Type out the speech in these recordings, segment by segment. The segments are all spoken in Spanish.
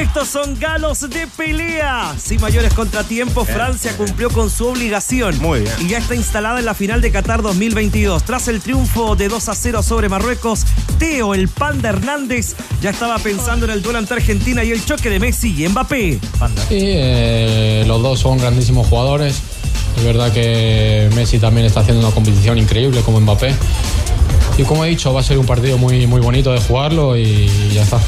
Estos son galos de pelea. Sin mayores contratiempos, Francia cumplió con su obligación. Muy bien. Y ya está instalada en la final de Qatar 2022. Tras el triunfo de 2 a 0 sobre Marruecos, Teo, el Panda Hernández, ya estaba pensando en el duelo entre Argentina y el choque de Messi y Mbappé. Sí, eh, los dos son grandísimos jugadores. Es verdad que Messi también está haciendo una competición increíble como Mbappé. Y como he dicho, va a ser un partido muy, muy bonito de jugarlo y ya está.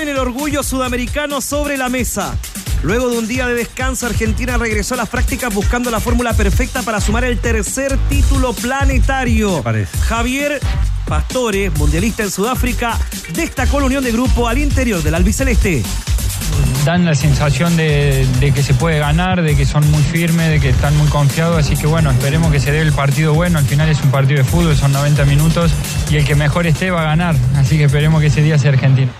Ponen el orgullo sudamericano sobre la mesa. Luego de un día de descanso, Argentina regresó a las prácticas buscando la fórmula perfecta para sumar el tercer título planetario. Javier Pastore, mundialista en Sudáfrica, destacó la unión de grupo al interior del albiceleste. dan la sensación de, de que se puede ganar, de que son muy firmes, de que están muy confiados, así que bueno, esperemos que se dé el partido bueno, al final es un partido de fútbol, son 90 minutos y el que mejor esté va a ganar, así que esperemos que ese día sea Argentina.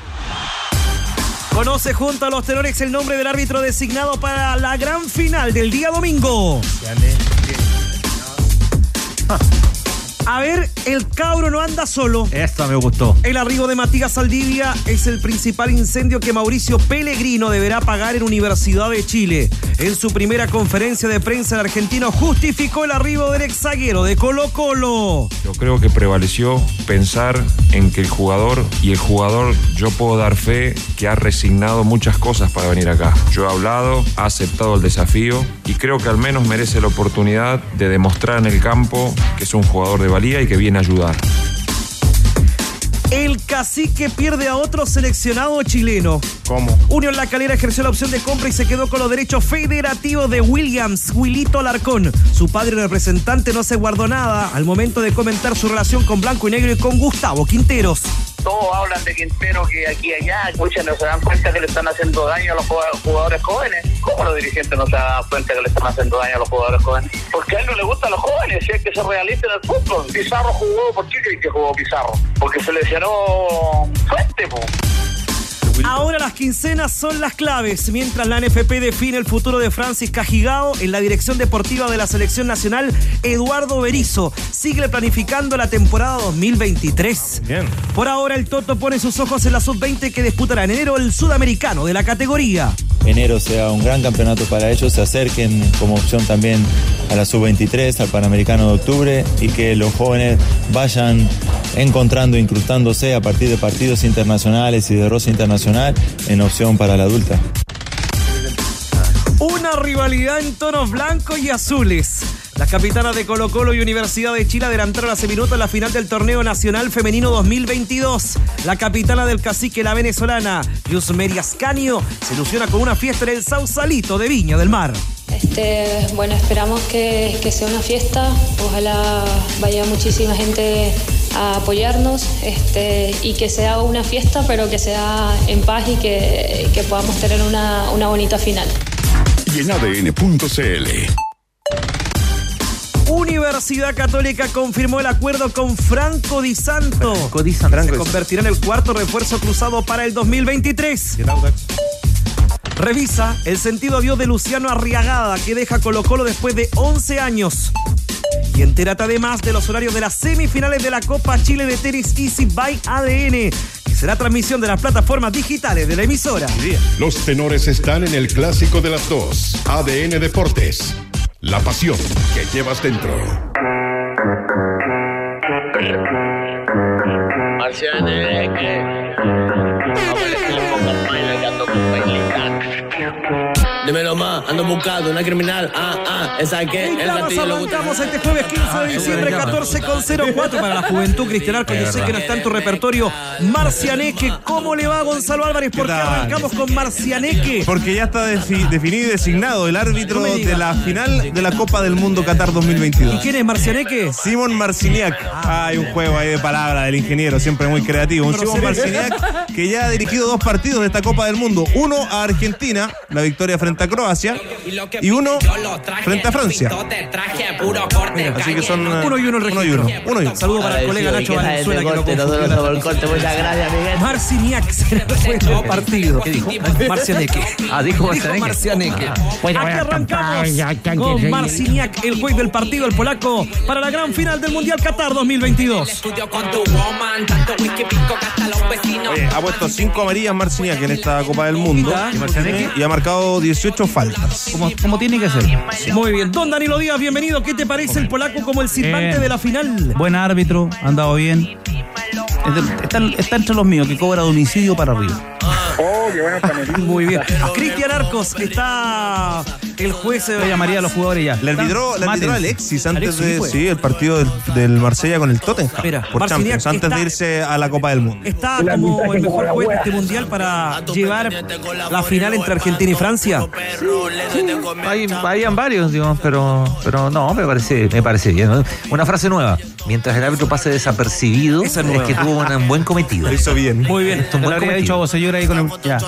Conoce junto a los tenores el nombre del árbitro designado para la gran final del día domingo. A ver, el cabro no anda solo. Esta me gustó. El arribo de Matías Saldivia es el principal incendio que Mauricio Pellegrino deberá pagar en Universidad de Chile. En su primera conferencia de prensa, el argentino justificó el arribo del exaguero de Colo Colo. Yo creo que prevaleció pensar en que el jugador y el jugador, yo puedo dar fe que ha resignado muchas cosas para venir acá. Yo he hablado, ha aceptado el desafío y creo que al menos merece la oportunidad de demostrar en el campo que es un jugador de valía y que viene a ayudar. El cacique pierde a otro seleccionado chileno. ¿Cómo? Unión La Calera ejerció la opción de compra y se quedó con los derechos federativos de Williams, Wilito Alarcón. Su padre representante no se guardó nada al momento de comentar su relación con Blanco y Negro y con Gustavo Quinteros. Todos hablan de Quintero que aquí y allá, muchos no se dan cuenta que le están haciendo daño a los jugad- jugadores jóvenes. ¿Cómo los dirigentes no se dan cuenta que le están haciendo daño a los jugadores jóvenes? Porque a él no le gustan los jóvenes, si hay que ser realista en el fútbol. Pizarro jugó, ¿por qué crees que jugó Pizarro? Porque se lesionó fuerte, po. Ahora las quincenas son las claves, mientras la NFP define el futuro de Francis Cajigao en la dirección deportiva de la selección nacional, Eduardo Berizo sigue planificando la temporada 2023. Bien. Por ahora el Toto pone sus ojos en la sub-20 que disputará en enero el sudamericano de la categoría. enero sea un gran campeonato para ellos, se acerquen como opción también a la sub-23, al Panamericano de octubre y que los jóvenes vayan encontrando, incrustándose a partir de partidos internacionales y de rosa internacional en opción para la adulta. Una rivalidad en tonos blancos y azules. Las capitanas de Colo Colo y Universidad de Chile adelantaron hace minutos la final del torneo nacional femenino 2022. La capitana del cacique, la venezolana, Yusmeri Ascanio, se ilusiona con una fiesta en el Sausalito de Viña del Mar. Este, bueno, esperamos que, que sea una fiesta. Ojalá vaya muchísima gente a apoyarnos este, y que sea una fiesta, pero que sea en paz y que, que podamos tener una, una bonita final. Y en ADN.cl. Universidad Católica confirmó el acuerdo con Franco Di Santo. Franco Di Santo. Se convertirá en el cuarto refuerzo cruzado para el 2023. ¿Qué tal, Dax? Revisa el sentido vio de Luciano Arriagada, que deja Colo Colo después de 11 años. Y entérate además de los horarios de las semifinales de la Copa Chile de Tenis Easy by ADN, que será transmisión de las plataformas digitales de la emisora. Los tenores están en el clásico de las dos. ADN Deportes. La pasión que llevas dentro. Dímelo más, ando buscando una criminal. Ah, ah, esa que el Claro, arrancamos este jueves 15 de diciembre, 14.04 para la Juventud Cristian Arco. Yo sé que no está en tu repertorio. Marcianeque, ¿cómo le va a Gonzalo Álvarez? ¿Por qué arrancamos con Marcianeque? Porque ya está defi- definido y designado el árbitro No de la final de la Copa del Mundo Qatar 2022. ¿Y quién es Marcianeque? Simón Marciniak. Hay un juego ahí de palabras del ingeniero, siempre muy creativo. Un Simón Marciniak que ya ha dirigido dos partidos de esta Copa del Mundo. Uno a Argentina, la victoria frente frente a Croacia y uno frente a Francia. Así que son eh, Uno y uno el uno y uno. Uno y uno. Saludo para el colega Nacho Valenzuela que lo confundió. Muchas gracias, Miguel. Marciniak será el partido. ¿Qué dijo? Marcianeque. Ah, dijo Marcianeque. Bueno, Aquí arrancamos con. Marciniak, el juez del partido, el polaco, para la gran final del Mundial Qatar 2022. Oye, ha puesto cinco amarillas Marciniak en esta Copa del Mundo y ha marcado 18 faltas. Como, como tiene que ser. Muy bien. Don Danilo Díaz, bienvenido. ¿Qué te parece el polaco como el silbante Eh, de la final? Buen árbitro, ha andado bien. Está, está entre los míos, que cobra domicilio para arriba. Muy bien. Cristian Arcos está el juez. Yo llamaría a los jugadores ya. Le arbitró, le arbitró. Alexis antes Alexis de fue. sí, el partido del, del Marsella con el Tottenham. Mira, por Champions, antes está- de irse a la Copa del Mundo. Está como el mejor juez de este mundial para llevar la final entre Argentina y Francia. Hay, habían varios, digamos, pero, pero no, me parece, me parece bien. Una frase nueva. Mientras el árbitro pase desapercibido, Esa es que tuvo un buen cometido. Lo hizo bien. Muy bien. Es un Le buen habría dicho a vos, señor, ahí con el. Ya.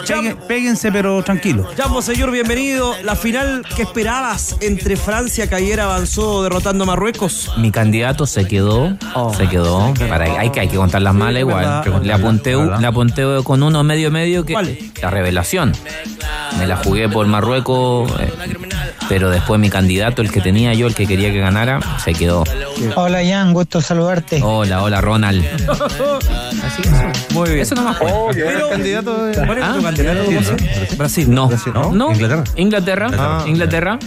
Péguense, pero tranquilo. Llamo, señor, bienvenido. La final que esperabas entre Francia, que ayer avanzó derrotando a Marruecos. Mi candidato se quedó, se quedó. Para, hay, que, hay que contar las malas igual. verdad. Le apunté, ¿verdad? le apunté con uno medio medio que ¿Cuál? la revelación. Me la jugué por Marruecos, eh, pero después mi candidato, el que tenía yo, el que quería que ganara, se quedó. Hola Jan, gusto saludarte. Hola, hola Ronald. Así que eso. Muy bien. Eso nomás fue. Pero, candidato ¿Cuál es tu Ah, candidato? Brasil. No, ¿no? no. Inglaterra. Inglaterra. Ah. Inglaterra.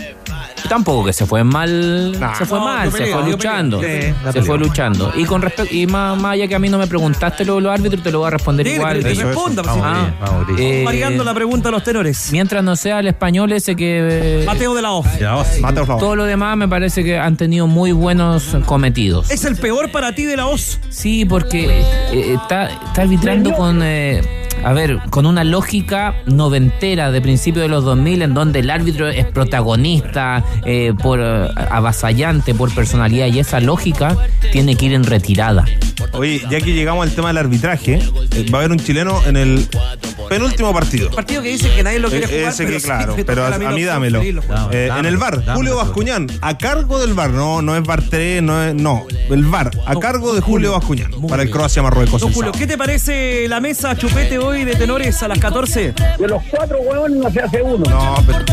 Tampoco que se fue mal, se fue No, mal, se fue luchando, sí, se fue luchando. Y con respecto, y más, más allá que a mí no me preguntaste lo de los árbitros, te lo voy a responder Dile, igual. que te responda. pues. Gris, vamos, Gris. Eh, Variando la pregunta a los tenores. Mientras no sea el español ese que... eh, Mateo de la vos. Mateo todo lo demás me parece que han tenido muy buenos cometidos. ¿Es el peor para ti de la OS? Sí, porque eh, está, está arbitrando con, eh, a ver, con una lógica noventera de principio de los 2000 en donde el árbitro es protagonista eh, por eh, avasallante, por personalidad y esa lógica tiene que ir en retirada. Oye, ya que llegamos al tema del arbitraje, eh, va a haber un chileno en el penúltimo partido. Partido que dice que nadie lo quiere jugar. Ese que, claro, pero a, a mí dámelo. Eh, en el VAR, Julio Bascuñán, a cargo del VAR, no, no es VAR 3, no es, no, el VAR, a cargo de Julio Bascuñán, para el Croacia-Marruecos. Don el Julio. ¿qué te parece la mesa chupete hoy de tenores a las 14? De los cuatro huevones no se hace uno. No, pero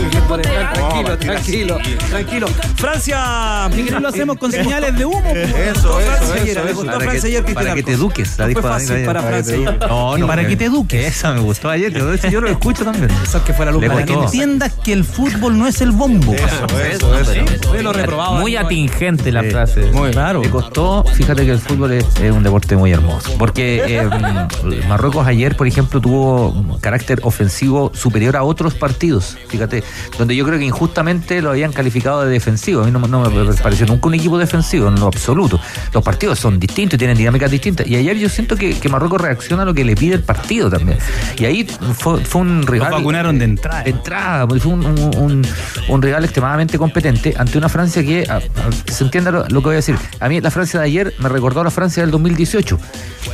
Tranquilo, tranquilo, tranquilo. Francia. ¿Y que no lo hacemos con señales de humo? eso, Francia eso, ayer, eso, eso. Para Francia que, ayer, Cristian para que te eduques, la fue fácil para Francia ayer. No, no. Para que te eduques. Esa me gustó ayer, yo, lo escucho también. Pensar que fuera luz Para que entiendas que el fútbol no es el bombo. Eso, eso, eso. Muy atingente la frase. Muy Claro. Le costó, fíjate que el fútbol es, un deporte muy hermoso. Porque eh, mm, Marruecos ayer, por ejemplo, tuvo un carácter ofensivo superior a otros partidos. Fíjate, donde yo creo que injustamente lo habían calificado de defensivo. A mí no, no me pareció nunca un equipo defensivo, en lo absoluto. Los partidos son distintos y tienen dinámicas distintas. Y ayer yo siento que, que Marruecos reacciona a lo que le pide el partido también. Y ahí fue, fue un Los rival. vacunaron de entrada. De entrada, porque fue un, un- un- un rival extremadamente competente ante una Francia que, a- a- que se entienda lo, lo que voy a decir. A mí la Francia de ayer me recordó a la Francia del 2018.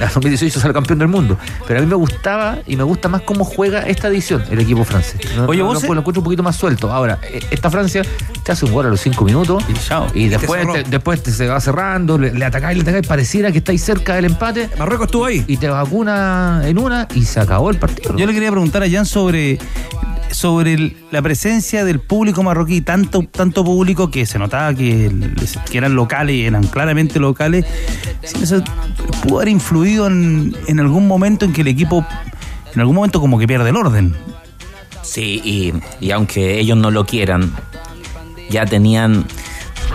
La 2018 sale campeón del mundo. Pero a mí me gustaba y me gusta más cómo juega esta edición el equipo francés. Oye, no- vos lo, se- lo encuentro un poquito más suelto. Ahora, eh, esta Francia te hace un gol a los cinco minutos Y chao. y después, te, después te se va cerrando, le, le atacáis, le atacáis, pareciera que estáis cerca del empate Marruecos estuvo ahí. y te vacuna en una y se acabó el partido. Yo le quería preguntar a Jan sobre, sobre el- la presencia del público marroquí, tanto, tanto público que se notaba que, eran locales y eran claramente locales. Eso pudo haber influido en, en algún momento en que el equipo, en algún momento como que pierde el orden. Sí, y, y aunque ellos no lo quieran, ya tenían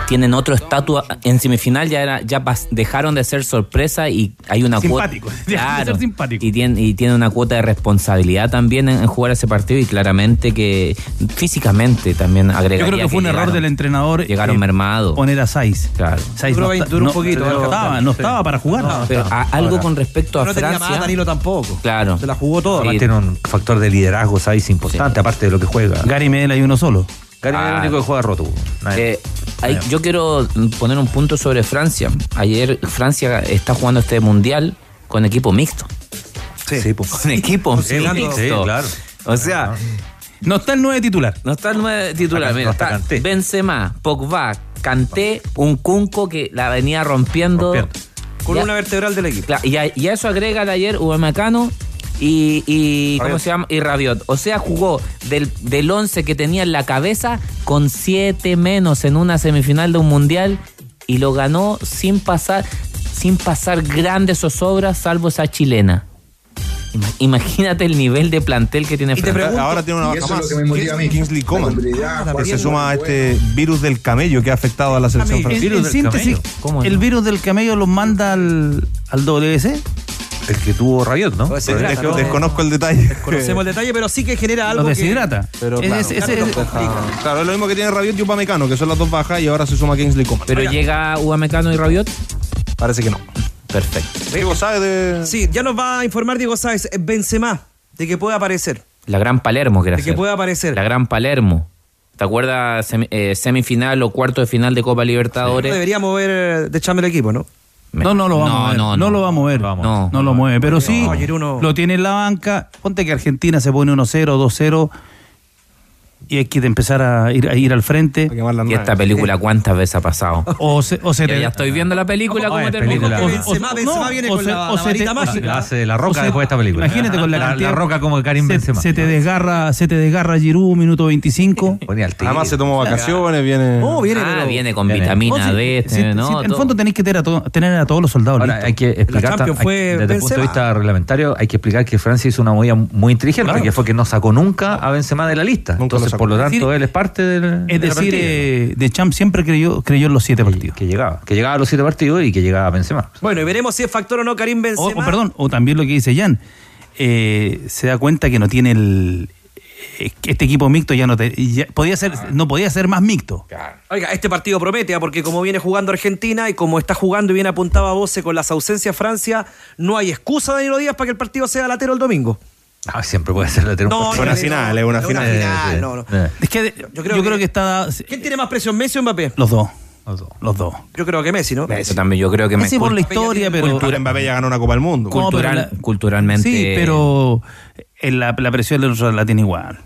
tienen otro estatus en semifinal ya era ya pas- dejaron de ser sorpresa y hay una Simpático, cuota dejaron de ser simpático. y tiene y tiene una cuota de responsabilidad también en, en jugar ese partido y claramente que físicamente también agrega Yo creo que fue un error del entrenador llegaron eh, mermados poner a Saiz. claro Saiz Duró no, duró un no- poquito, no ¿no? estaba, no estaba para jugar. pero a- algo con respecto a No tenía más Francia Danilo tampoco. claro Se la jugó toda. Sí. Tiene un factor de liderazgo, ¿sabes? Importante, aparte de lo que juega. Gary Medel hay uno solo. Gary es el Ah. único que juega roto. Eh, hay- yo quiero poner un punto sobre Francia. Ayer Francia está jugando este mundial con equipo mixto. Sí, pues. Con equipo Sí, mixto. sí, claro. O sea, No está el 9 titular. no está el 9 titular. Acá Mira, no está. Benzema, Pogba, Kanté, un Cunco que la venía rompiendo. Rompiendo. Con una vertebral del equipo. Claro, y, a, y a eso agrega ayer Upamecano y, y ¿cómo Rabiot. se llama? Y Rabiot. O sea, jugó del, del 11 que tenía en la cabeza con 7 menos en una semifinal de un mundial y lo ganó sin pasar sin pasar grandes zozobras salvo esa chilena. Ima- Imagínate el nivel de plantel que tiene Francia. pregunto- Ahora tiene una baja es lo que me a mí. Kingsley Coman. Que se suma a este virus del camello que ha afectado a la selección francesa. en virus del síntesis, camello. ¿Cómo el no? virus del camello los manda al, al WC. El que tuvo Rabiot, ¿no? Desconozco el detalle. Conocemos el detalle, pero sí que genera algo. Que- deshidrata. Pero claro, ese- claro, lo es lo mismo que tiene Rabiot y Upamecano, que son las dos bajas, y ahora se suma Kingsley Coman. Pero llega Upamecano y Rabiot. Parece que no. Perfecto. Diego sabe de. Sí, ya nos va a informar Diego Sáez, eh, Benzema, de que puede aparecer. La gran Palermo, era De que puede aparecer. La gran Palermo. ¿Te acuerdas eh, semifinal o cuarto de final de Copa Libertadores? debería mover eh, de chamber el equipo, ¿no? No, no lo va a mover. No, No, no, lo va a mover. No, No, no. lo mueve. Pero sí, No, lo tiene en la banca. Ponte que Argentina se pone 1-0, 2-0. Y hay que empezar a ir, a ir al frente. Y esta película, ¿cuántas veces ha pasado? O se, o se Ya, te- ya estoy viendo la película, Oh, cómo es termina. o- Benzema, o- Benzema no, viene o con se- te- mágica. La hace La Roca o se- después de esta película. Imagínate con la, la, cantidad- la Roca como Karim se, Benzema. se te desgarra, se te desgarra Giroud, minuto 25. Ponía al tigre. Además se tomó vacaciones, viene. Oh, viene, Ah, pero- viene con Viene. vitamina No, D, si- si- ¿no? en el Todo. fondo tenéis que tener a, to- tener a todos los soldados Ahora listos. hay que explicar, hay- fue desde el punto de Benzema. vista reglamentario, hay que explicar que Francia hizo una movida muy inteligente, Claro. que fue que no sacó nunca a Benzema de la lista. Nunca Entonces. Por lo tanto, decir, él es parte del. de Es decir, eh, De Champ siempre creyó, creyó en los siete partidos. que llegaba, que llegaba a los siete partidos y que llegaba a Benzema. Bueno, y veremos si es factor o no Karim O, Benzema. o perdón, o también lo que dice Jan, eh, se da cuenta que no tiene el eh, este equipo mixto ya no te, ya- podía ser no podía ser más mixto. Oiga, este partido promete, ¿ah? porque como viene jugando Argentina y como está jugando y bien apuntaba a Voce con las ausencias Francia, no hay excusa, Danilo Díaz, para que el partido sea latero el domingo. Ah, siempre puede ser lateral. No, Es una no, final, no, es una es final. final, Eh, no, no. eh, Es que de- yo, creo, que, está ¿Quién tiene más presión, Messi o Mbappé? los dos, los dos. los dos. Yo creo que Messi, ¿no? Eso también yo creo que me Messi por la historia, pero Ahora Mbappé ya ganó una Copa del Mundo. Cultural- la- culturalmente. Sí, pero en la, la presión del otro la tiene igual.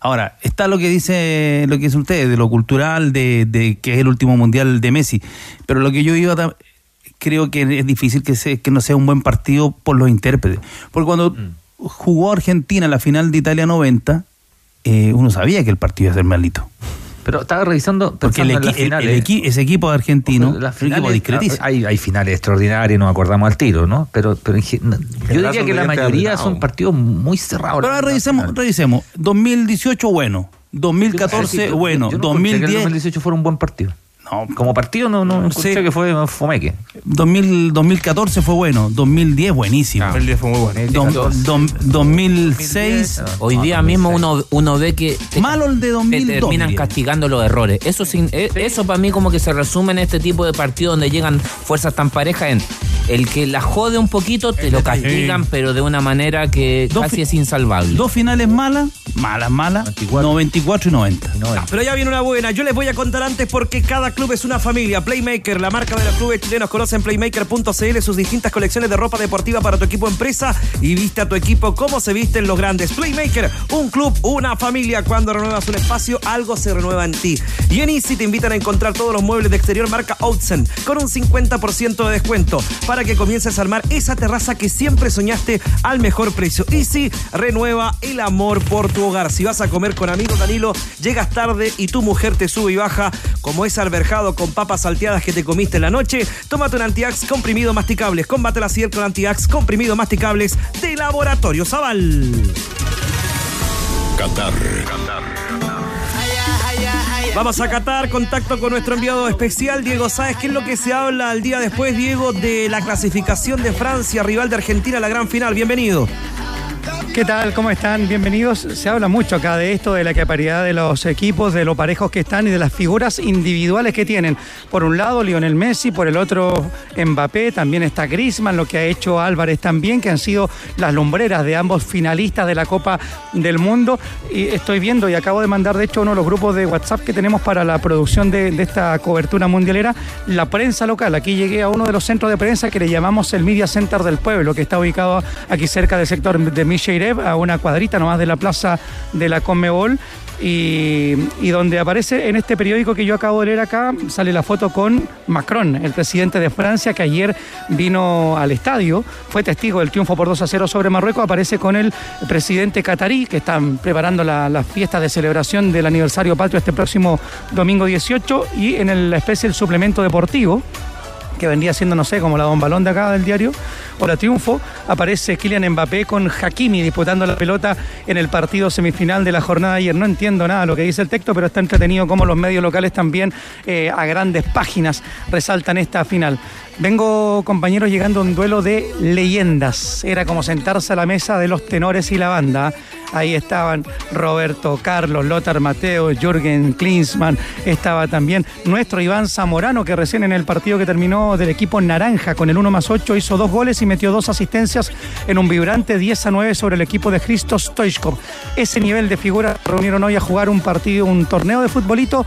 Ahora, está lo que dice lo que dice usted, de lo cultural, de, de que es el último mundial de Messi. Pero lo que yo iba a- creo que es difícil que, se- que no sea un buen partido por los intérpretes. Porque cuando jugó Argentina en la final de Italia 90, eh, uno sabía que el partido iba a ser malito. Pero estaba revisando. Porque el, pensando en las equi- el- finales. el equi- ese equipo argentino Las equipo finales, discretísimo. hay, hay finales extraordinarias, nos acordamos al tiro, ¿no? Pero, pero yo diría que la mayoría son partidos muy cerrados. Pero ahora revisemos, revisemos. 2018 bueno, 2014 bueno, Yo no encontré que el 2010 2018 fue un buen partido. No, Como partido no, no Sí. que fue fomeque. 2000, 2014 fue bueno, 2010 buenísimo. El día fue muy bueno. Dom- dom- 2006 Hoy día mismo uno, uno ve que te, malo el de te 2002. terminan diría. castigando los errores. Eso sin, eh, eso para mí como que se resume en este tipo de partidos donde llegan fuerzas tan parejas en el que la jode un poquito te lo castigan, pero de una manera que Dos casi es insalvable. Dos finales malas, malas, malas, 94, y 90. Ah, Pero ya viene una buena. Yo les voy a contar antes porque cada club es una familia. Playmaker, la marca de los clubes chilenos, conocen playmaker.cl, sus distintas colecciones de ropa deportiva para tu equipo empresa y viste a tu equipo como se visten los grandes. Playmaker, un club, una familia. Cuando renuevas un espacio, algo se renueva en ti. Y en Easy te invitan a encontrar todos los muebles de exterior marca Outsen con un 50% de descuento para que comiences a armar esa terraza que siempre soñaste al mejor precio. Easy renueva el amor por tu hogar. Si vas a comer con amigos, Danilo, llegas tarde y tu mujer te sube y baja como ese con papas salteadas que te comiste en la noche, tómate un Antiax comprimido masticables. Combate la acidez con Antiax comprimido masticables de Laboratorio Zaval. Qatar. Vamos a Qatar, contacto con nuestro enviado especial, Diego Sáez. ¿Qué es lo que se habla al día después, Diego, de la clasificación de Francia, rival de Argentina, a la gran final? Bienvenido. ¿Qué tal? ¿Cómo están? Bienvenidos. Se habla mucho acá de esto, de la capacidad de los equipos, de lo parejos que están y de las figuras individuales que tienen. Por un lado, Lionel Messi, por el otro, Mbappé, también está Griezmann, lo que ha hecho Álvarez también, que han sido las lumbreras de ambos finalistas de la Copa del Mundo. Y estoy viendo y acabo de mandar, de hecho, uno de los grupos de WhatsApp que tenemos para la producción de, de esta cobertura mundialera, la prensa local. Aquí llegué a uno de los centros de prensa que le llamamos el Media Center del Pueblo, que está ubicado aquí cerca del sector de A una cuadrita nomás de la plaza de la Conmebol. Y, y, donde aparece en este periódico que yo acabo de leer acá, sale la foto con Macron, el presidente de Francia, que ayer vino al estadio, fue testigo del triunfo por 2 a 0 sobre Marruecos, aparece con el presidente catarí, que están preparando la, la fiesta de celebración del aniversario patrio este próximo domingo 18, y en el, la especie del suplemento deportivo que vendría siendo, no sé, como la Don Balón de acá del diario, o la Triunfo, aparece Kylian Mbappé con Hakimi disputando la pelota en el partido semifinal de la jornada de ayer. No entiendo nada lo que dice el texto, pero está entretenido como los medios locales también eh, a grandes páginas resaltan esta final. Vengo, compañeros, llegando a un duelo de leyendas. Era como sentarse a la mesa de los tenores y la banda. Ahí estaban Roberto Carlos, Lothar Mateo, Jürgen Klinsmann. Estaba también nuestro Iván Zamorano, que recién en el partido que terminó del equipo Naranja con el 1 más 8 hizo dos goles y metió dos asistencias en un vibrante 10 a 9 sobre el equipo de Christos Stoichkov. Ese nivel de figura reunieron hoy a jugar un partido, un torneo de futbolito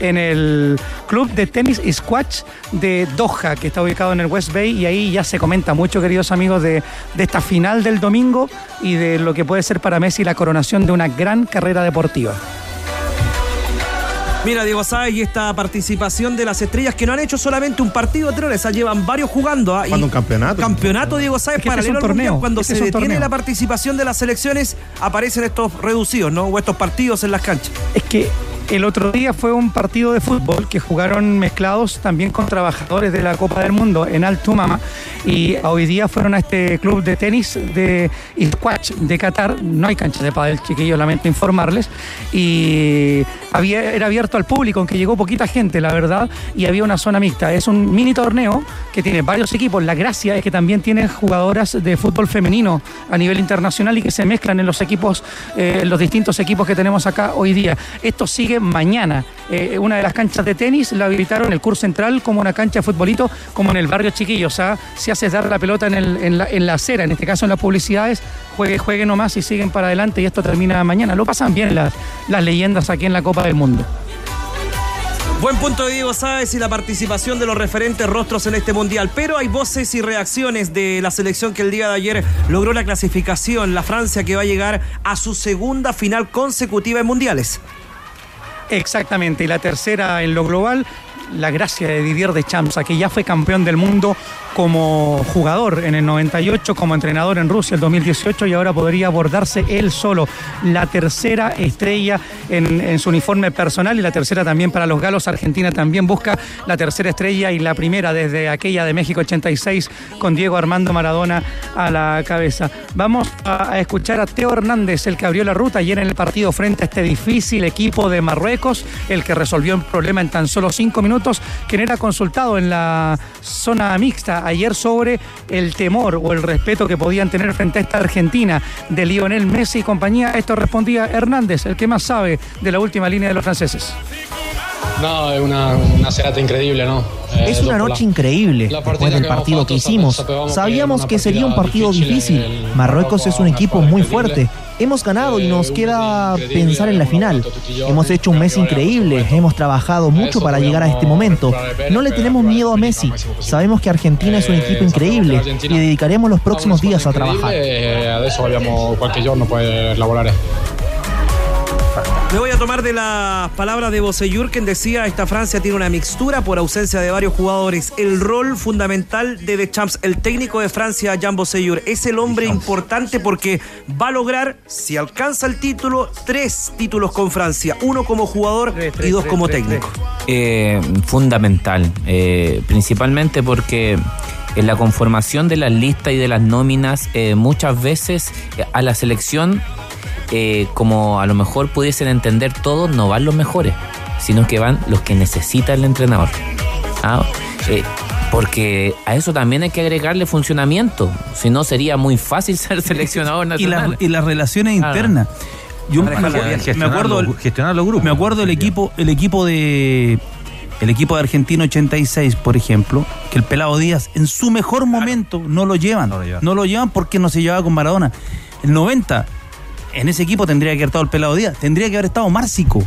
en el club de tenis squash de Doha, que está ubicado en el West Bay, y ahí ya se comenta mucho, queridos amigos, de, de esta final del domingo y de lo que puede ser para Messi la coronación de una gran carrera deportiva. Mira, Diego Sáez, y esta participación de las estrellas que no han hecho solamente un partido de les llevan varios jugando. ¿ah? Cuando un campeonato. Campeonato, Diego Sáez, Es que para este es un torneo, Cuando este se detiene torneo. la participación de las selecciones, aparecen estos reducidos, ¿no? O estos partidos en las canchas. Es que el otro día fue un partido de fútbol que jugaron mezclados también con trabajadores de la Copa del Mundo en Altumama y hoy día fueron a este club de tenis de squash de Qatar. No hay cancha de pádel, chiquillos, lamento informarles. Y había, era abierto al público, aunque llegó poquita gente, la verdad, y había una zona mixta. Es un mini torneo que tiene varios equipos. La gracia es que también tiene jugadoras de fútbol femenino a nivel internacional y que se mezclan en los equipos, eh, en los distintos equipos que tenemos acá hoy día. Esto sigue mañana. Eh, una de las canchas de tenis la habilitaron el curso central como una cancha de futbolito, como en el barrio chiquillo. O sea, si haces dar la pelota en, la, acera, en este caso en las publicidades, juegue, juegue nomás y siguen para adelante y esto termina mañana. Lo pasan bien las, las leyendas aquí en la Copa del Mundo. Buen punto Diego Sáez y la participación de los referentes rostros en este mundial. Pero hay voces y reacciones de la selección que el día de ayer logró la clasificación. La Francia que va a llegar a su segunda final consecutiva en mundiales. Exactamente, y la tercera en lo global, la gracia de Didier Deschamps, que ya fue campeón del mundo como jugador en el 98, como entrenador en Rusia el 2018 y ahora podría abordarse él solo. La tercera estrella en, su uniforme personal y la tercera también para los galos. Argentina también busca la tercera estrella y la primera desde aquella de México 86 con Diego Armando Maradona a la cabeza. Vamos a, a escuchar a Teo Hernández, el que abrió la ruta ayer en el partido frente a este difícil equipo de Marruecos, el que resolvió el problema en tan solo cinco minutos, quien era consultado en la zona mixta ayer sobre el temor o el respeto que podían tener frente a esta Argentina de Lionel Messi y compañía. Esto respondía Hernández, el que más sabe de la última línea de los franceses. No, es una, una serata increíble, ¿no? Eh, Es una la- noche increíble la después partida del que partido que hicimos. sabíamos que sería un partido difícil, difícil. el Marruecos es un equipo muy increíble. fuerte. Hemos ganado y nos Eh, queda pensar en la final. Hemos hecho un mes increíble, hemos trabajado mucho para llegar a este momento. No le tenemos miedo a Messi. Sabemos que Argentina es un Eh, equipo increíble y dedicaremos los próximos días a trabajar. Me voy a tomar de las palabras de Boseyur, quien decía, esta Francia tiene una mixtura por ausencia de varios jugadores. El rol fundamental de Deschamps, el técnico de Francia, Jean Boseyur, es el hombre importante porque va a lograr, si alcanza el título, tres títulos con Francia. Uno como jugador y dos como técnico. Eh, fundamental, eh, principalmente porque en la conformación de las listas y de las nóminas, eh, muchas veces eh, a la selección, eh, como a lo mejor pudiesen entender todos, no van los mejores, sino que van los que necesita el entrenador. Ah, eh, porque a eso también hay que agregarle funcionamiento, si no sería muy fácil ser seleccionador y, nacional. la- y las relaciones Ah. internas. Yo me, me Gestionar acuerdo, los- gestionar los grupos. me acuerdo el equipo, el equipo de el equipo de Argentina 86, por ejemplo, que el Pelado Díaz en su mejor momento no lo llevan, no lo llevan, porque no se llevaba con Maradona. El 90 en ese equipo tendría que haber estado el Pelado Díaz, tendría que haber estado Márcico.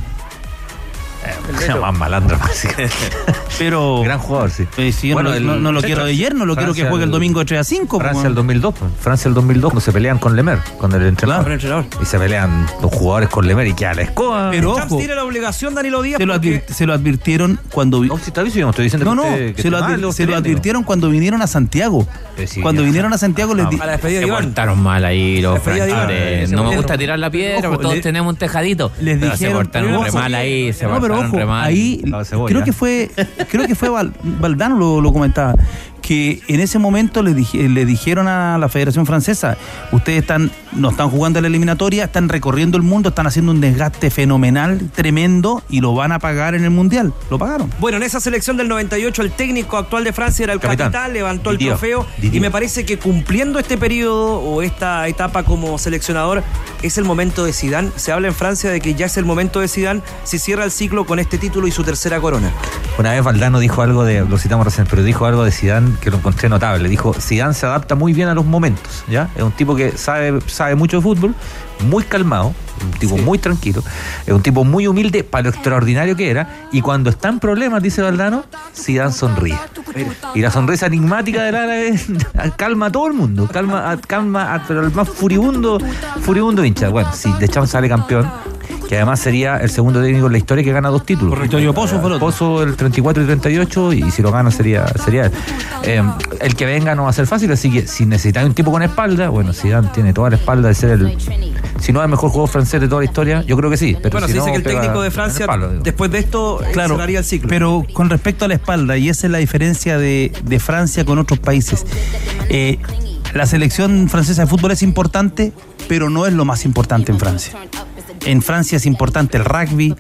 Eh, Más malandro. Pero. Gran jugador, sí. eh, si yo no, el- no- no lo quiero de yerno, lo quiero que Francia juegue el el- domingo 3 a 5. Francia pues, el 2002, pues. Francia el 2002 cuando se pelean con Lemer, con el entrenador. entrenador. Y se pelean los jugadores con Lemer y queda la escoba. Pero ojo, tiene la obligación, Danilo Díaz. se lo, porque- advir- se lo advirtieron cuando. No, si está bien, yo no estoy diciendo No, que no, que se lo, advir- lo se lo advirtieron cuando vinieron a Santiago. Pero sí, cuando vinieron a Santiago les di- A la despedida de Se portaron mal ahí los franceses. Se No me gusta tirar la piedra, porque todos tenemos un tejadito. les dijeron- se portaron mal ahí, se No, portaron ojo, ahí creo que fue, creo que fue Val- Valdano lo, lo comentaba, que en ese momento le, dije- le dijeron a la Federación Francesa, ustedes están, no están jugando en la eliminatoria, están recorriendo el mundo, están haciendo un desgaste fenomenal, tremendo, y lo van a pagar en el Mundial. Lo pagaron. Bueno, en esa selección del 98 el técnico actual de Francia era el Capitán. capitán, levantó el Didier. trofeo y me parece que cumpliendo este periodo o esta etapa como seleccionador es el momento de Zidane. Se habla en Francia de que ya es el momento de Zidane si cierra el ciclo con este título y su tercera corona. Una vez Valdano dijo algo de, lo citamos recién, pero dijo algo de Zidane que lo encontré notable. Dijo, Zidane se adapta muy bien a los momentos, ¿ya? Es un tipo que sabe, sabe mucho de fútbol, muy calmado, un tipo muy tranquilo, es un tipo muy humilde para lo extraordinario que era, y cuando está en problemas, dice Valdano, Zidane sonríe. Y la sonrisa enigmática del árabe calma a todo el mundo, calma, calma al más furibundo, furibundo hincha. Bueno, si de Champs sale campeón, que además sería el segundo técnico en la historia que gana dos títulos. Correcto, Vittorio Pozzo fue el otro. Pozzo el 34 y 38 y si lo gana sería, sería él. Eh, el que venga no va a ser fácil, así que si necesitáis un tipo con espalda, bueno, Zidane tiene toda la espalda de ser el, si no el mejor jugador francés de toda la historia, yo creo que sí. Pero bueno, si se no, dice que el técnico de Francia palo, después de esto eh, Claro, cerraría el ciclo. pero con respecto a la espalda, y esa es la diferencia de, de Francia con otros países. Eh, la selección francesa de fútbol es importante, pero no es lo más importante en Francia. En Francia es importante el rugby,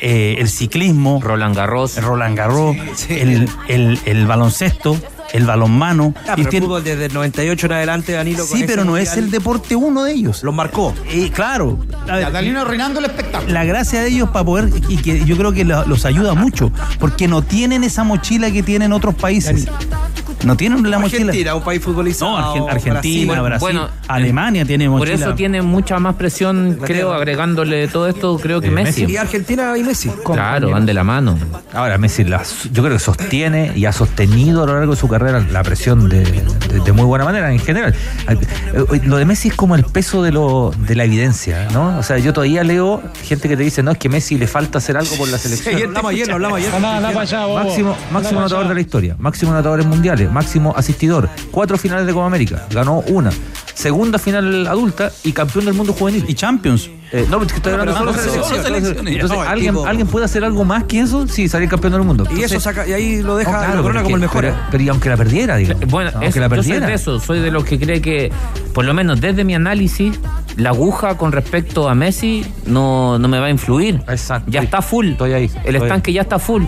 eh, el ciclismo, Roland Garros. el Roland Garros, el, el- el baloncesto, el balonmano. Ah, Y pero el fútbol desde el 98 en adelante, Danilo. sí, pero no es el deporte uno de ellos. Los marcó. Eh, claro. Ver, Danilo arruinando el espectáculo. la gracia de ellos para poder, y que yo creo que lo- los ayuda mucho, porque no tienen esa mochila que tienen otros países. No tienen la mochila. Argentina, un país futbolizado. No, Argen- Argentina, Brasil, Bueno, Alemania tiene Por mochila. eso tiene mucha más presión, creo, agregándole todo esto, creo que Eh, Messi. Y Argentina y Messi. Claro, van de la mano. Ahora Messi la- yo creo que sostiene y ha sostenido a lo largo de su carrera la presión de, de- de muy buena manera en general. Eh, Lo de Messi es como el peso de, lo, de la evidencia, ¿no? O sea, yo todavía leo gente que te dice, no, es que Messi le falta hacer algo por la selección. Sí, hablamos ayer, hablamos ayer. Máximo, máximo anotador de la historia, máximo anotador en mundiales, máximo asistidor, cuatro finales de Copa América, ganó una, segunda final adulta y campeón del mundo juvenil. Y Champions. Eh, no, porque estoy hablando solo de selecciones. selecciones. Entonces, No, el ¿alguien, tipo- ¿alguien puede hacer algo más que eso? Sí, salir campeón del mundo. Y eso saca, y ahí lo deja no, claro, la corona pero como el mejor. Pero, ¿eh? pero y aunque la perdiera, digamos. Bueno, aunque eso- la yo soy perdiera. de eso, soy de los que cree que, por lo menos desde mi análisis, la aguja con respecto a Messi no, no me va a influir. Exacto. Ya está full. Estoy ahí. El estanque ya está full.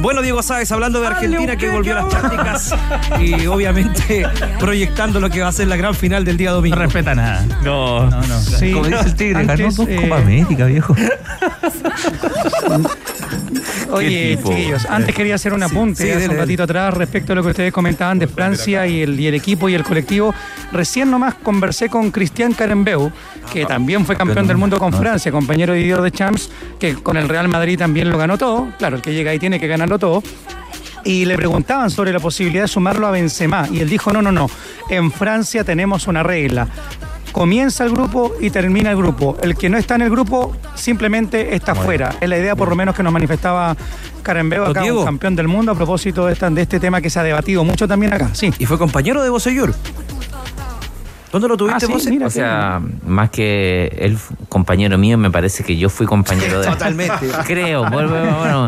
Bueno, Diego Sáez, hablando de Argentina que volvió a las prácticas y obviamente proyectando lo que va a ser la gran final del día domingo. No respeta nada. No, No, no. Sí, Como dice el tigre, ganó dos eh, Copa América, viejo. Oye, chiquillos, antes quería hacer un apunte sí, hace un ratito atrás respecto a lo que ustedes comentaban de Francia y el, y el equipo y el colectivo. Recién nomás conversé con Cristian Carembeu, que también fue campeón del mundo con Francia, compañero de Didier de Champs, que con el Real Madrid también lo ganó todo. Claro, el que llega ahí tiene que ganarlo todo. Y le preguntaban sobre la posibilidad de sumarlo a Benzema. Y él dijo, no, no, no. En Francia tenemos una regla. Comienza el grupo y termina el grupo. El que no está en el grupo simplemente está fuera. Es la idea por lo menos que nos manifestaba Carembeo acá, un campeón del mundo, a propósito de, esta- de este tema que se ha debatido mucho también acá. Sí. Y fue compañero de Bosellur. ¿Dónde lo tuviste, Ah, sí, Bose? mira. O sea, más que él, compañero mío, me parece que yo fui compañero de él. Totalmente. Creo, bueno.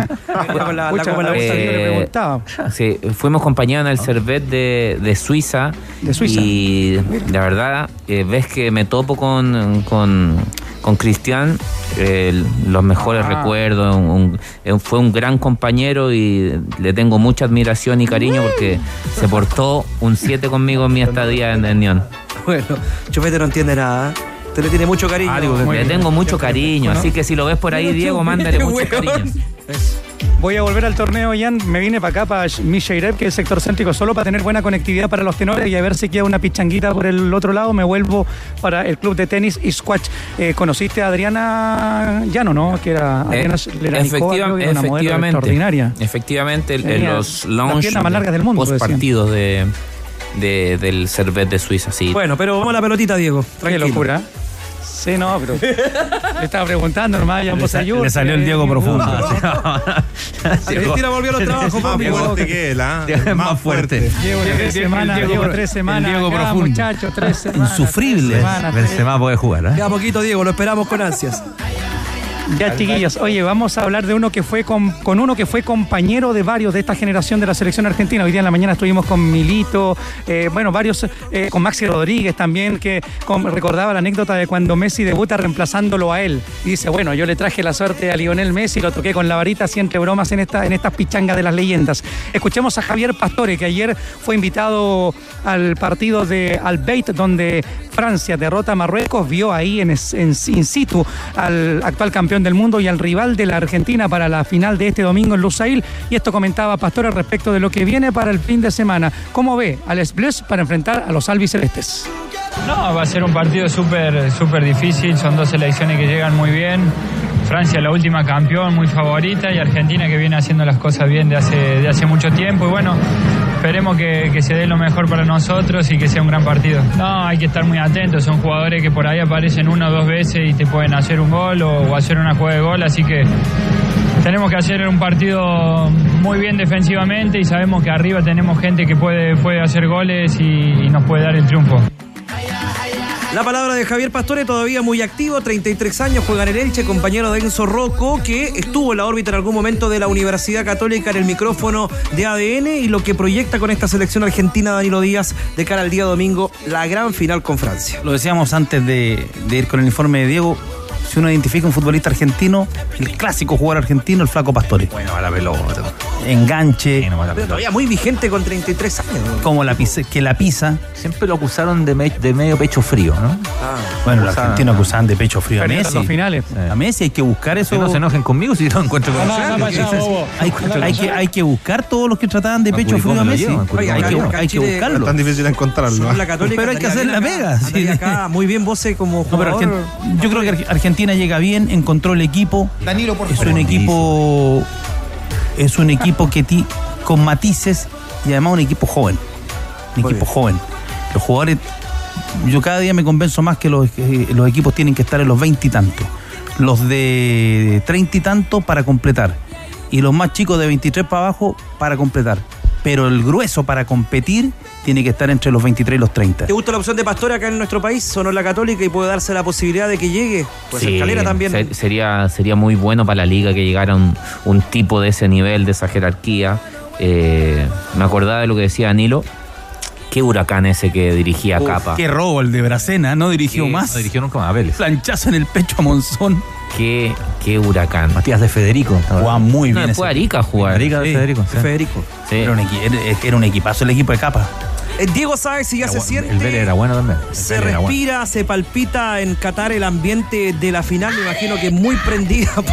Sí, fuimos compañeros en el Servet de, de Suiza. De Suiza. Y la verdad, eh, ves que me topo con, con, con Cristian, eh, los mejores Ah. recuerdos. un- un- eh, fue un gran compañero y le tengo mucha admiración y cariño porque se portó un 7 conmigo en mi estadía en Neon. Bueno, Chupete no entiende nada. Te le tiene mucho cariño. le tengo mucho cariño, así que si lo ves por ahí, Diego, mándale mucho cariño. Voy a volver al torneo, Jan. Me vine para acá, para Micheirev, que es el sector céntrico, solo para tener buena conectividad para los tenores y a ver si queda una pichanguita por el otro lado. Me vuelvo para el club de tenis y squash. Eh, ¿Conociste a Adriana Llano, no? Que era Adriana Leranikova, creo que era una modelo efectivamente, extraordinaria. efectivamente, Tenía los las launch piernas más largas del mundo, post partidos de, de- del Servet de Suiza, sí. Bueno, pero vamos a la pelotita, Diego. Qué Tranquilo. locura. Sí, no, pero. Le estaba preguntando Jan Le sa- Bosayur, le salió el que- Diego profundo. Argentina volvió a los trabajos, Más fuerte que él, ¿ah? Más fuerte. Llevo tres semanas, Diego tres el semanas. Diego acá, profundo. muchachos, tres semanas. Insufrible. tres semanas, tres- Benzema puede jugar, ¿eh? Queda poquito, Diego, lo esperamos con ansias. Ya, chiquillos, oye, vamos a hablar de uno que fue con, con uno que fue compañero de varios de esta generación de la selección argentina. Hoy día en la mañana estuvimos con Milito, eh, bueno, varios, eh, con Maxi Rodríguez también, que con- recordaba la anécdota de cuando Messi debuta reemplazándolo a él. Y dice, bueno, yo le traje la suerte a Lionel Messi, lo toqué con la varita, así entre bromas en, esta, en estas pichangas de las leyendas. Escuchemos a Javier Pastore, que ayer fue invitado al partido de Albeit, donde Francia derrota a Marruecos, vio ahí en in situ al actual campeón del mundo y al rival de la Argentina para la final de este domingo en Lusail. Y esto comentaba Pastore respecto de lo que viene para el fin de semana. ¿Cómo ve al Blues para enfrentar a los albicelestes? No, va a ser un partido súper súper difícil, son dos selecciones que llegan muy bien. Francia la última campeón, muy favorita, y Argentina que viene haciendo las cosas bien de hace, de hace mucho tiempo. Y bueno, esperemos que, se dé lo mejor para nosotros y que sea un gran partido. No, hay que estar muy atentos, son jugadores que por ahí aparecen una o dos veces y te pueden hacer un gol o, hacer una jugada de gol, así que tenemos que hacer un partido muy bien defensivamente y sabemos que arriba tenemos gente que puede, puede hacer goles y nos puede dar el triunfo. La palabra de Javier Pastore, todavía muy activo, 33 años, juega en el Elche, compañero de Enzo Rocco, que estuvo en la órbita en algún momento de la Universidad Católica en el micrófono de ADN y lo que proyecta con esta selección argentina Danilo Díaz de cara al día domingo, la gran final con Francia. Lo decíamos antes de, de ir con el informe de Diego. Si uno identifica un futbolista argentino, el clásico jugador argentino, el flaco Pastore. Bueno, a la pelota. Enganche, Pero todavía muy vigente con 33 años. como la pisa, que la pisa. Siempre lo acusaron de, me- de medio pecho frío, ¿no? Bueno, los Acusaban- argentinos acusan de pecho frío a Messi. los finales. A Messi hay que buscar eso. Que no se enojen conmigo si lo encuentro con. Hay, que, hay que buscar todos los que trataban de A pecho frío a Messi. Oiga, hay, que, hay que buscarlo. tan difícil encontrarlo. ¿ah? la Pero hay que hacer la pega, sí. andaría acá, muy bien vos eh, como jugador. Yo creo que Ar- Argentina llega bien, encontró el equipo. Danilo, por Es favor. un equipo. Es un equipo que ti, con matices y además un equipo joven. Un Muy equipo bien. joven. Los jugadores. Yo cada día me convenzo más que los, que los equipos tienen que estar en los 20 y tantos. Los de 30 y tantos para completar. Y los más chicos de 23 para abajo para completar. Pero el grueso para competir tiene que estar entre los 23 y los 30. ¿Te gusta la opción de Pastore acá en nuestro país? Sonó la Católica y puede darse la posibilidad de que llegue. Pues Sí, escalera también. ser- sería, sería muy bueno para la liga que llegara un, un tipo de ese nivel, de esa jerarquía. Eh, me acordaba de lo que decía Danilo. Qué huracán ese que dirigía Uf, Capa. Qué robo el de Bracena, no dirigió más. No dirigió nunca más a Vélez. Planchazo en el pecho a Monzón. Qué, qué huracán. Matías de Federico. Jugaba muy No, bien. fue ese- Arica jugar. Arica de Sí, Federico. de sí. Federico. Sí. Era, un era un equipazo el equipo de capa. Eh, Diego sabe si ya Era se siente. El Vélez era bueno también. El Se bueno. respira, se palpita en Qatar el ambiente de la final. Me imagino que muy prendida por,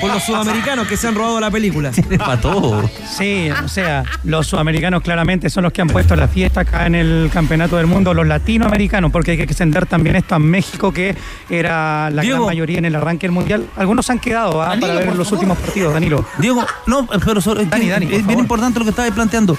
por los sudamericanos que se han robado la película. Para todo. Sí, o sea, los sudamericanos claramente son los que han puesto la fiesta acá en el Campeonato del Mundo, los latinoamericanos, porque hay que extender también esto a México, que era la Diego. gran mayoría en el arranque del Mundial. Algunos han quedado ¿ah? Danilo, para ver los favor. últimos partidos, Danilo. Diego, no, pero sobre- Dani, que- Dani, es bien favor. importante lo que estabas planteando.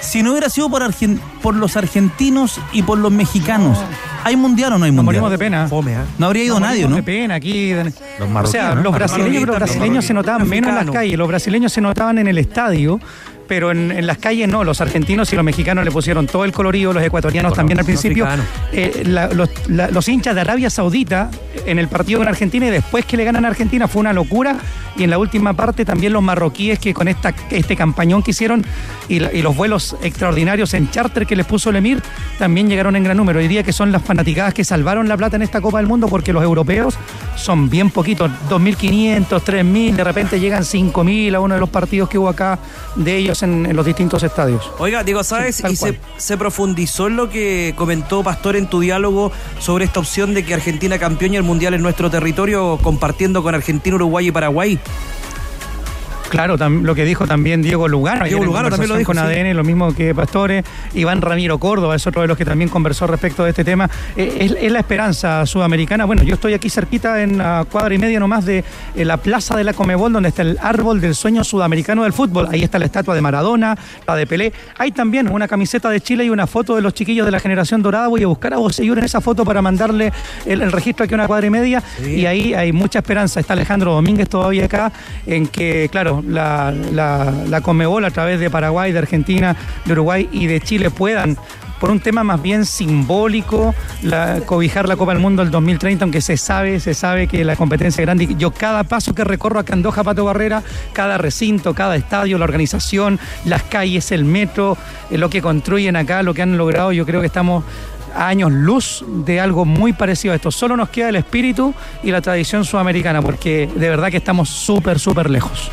Si no hubiera sido por, Argen- por los argentinos y por los mexicanos, ¿hay mundial o no hay Nos mundial? morimos de pena. Fome, ¿ah? No habría ido Nos nadie, ¿no? de pena aquí. Los o sea, los brasileños, los brasileños los se notaban menos en las calles. Los brasileños se notaban en el estadio. Pero en, en las calles no, los argentinos y los mexicanos le pusieron todo el colorido, los ecuatorianos también al principio. Eh, la- los, la- los hinchas de Arabia Saudita en el partido con Argentina y después que le ganan a Argentina fue una locura. Y en la última parte también los marroquíes que con esta, este campañón que hicieron y, la- y los vuelos extraordinarios en charter que les puso el Emir también llegaron en gran número. Diría que son las fanaticadas que salvaron la plata en esta Copa del Mundo porque los europeos son bien poquitos, 2.500, 3.000, de repente llegan 5.000 a uno de los partidos que hubo acá de ellos en, en los distintos estadios. Oiga, Diego Sáez, Sí, y se profundizó en lo que comentó Pastor en tu diálogo sobre esta opción de que Argentina campeone el Mundial en nuestro territorio, compartiendo con Argentina, Uruguay y Paraguay. Claro, lo que dijo también Diego Lugano. Diego Lugano también lo dijo, con sí. ADN, lo mismo que Pastore. Iván Ramiro Córdoba es otro de los que también conversó respecto de este tema. Eh, es, es la esperanza sudamericana. Bueno, yo estoy aquí cerquita en la cuadra y media nomás de eh, la plaza de la Comebol, donde está el árbol del sueño sudamericano del fútbol. Ahí está la estatua de Maradona, la de Pelé. Hay también una camiseta de Chile y una foto de los chiquillos de la generación dorada. Voy a buscar a Boseyur en esa foto para mandarle el, el registro aquí a una cuadra y media. Y ahí hay mucha esperanza. Está Alejandro Domínguez todavía acá, en que, claro, la, la, la Conmebol a través de Paraguay, de Argentina, de Uruguay y de Chile puedan por un tema más bien simbólico, la- cobijar la Copa del Mundo del 2030, aunque se sabe, se sabe que la competencia es grande. Yo cada paso que recorro acá en Doha, Pato Barrera, cada recinto, cada estadio, la organización, las calles, el metro, eh, lo que construyen acá, lo que han logrado, yo creo que estamos a años luz de algo muy parecido a esto. Solo nos queda el espíritu y la tradición sudamericana, porque de verdad que estamos súper, súper lejos.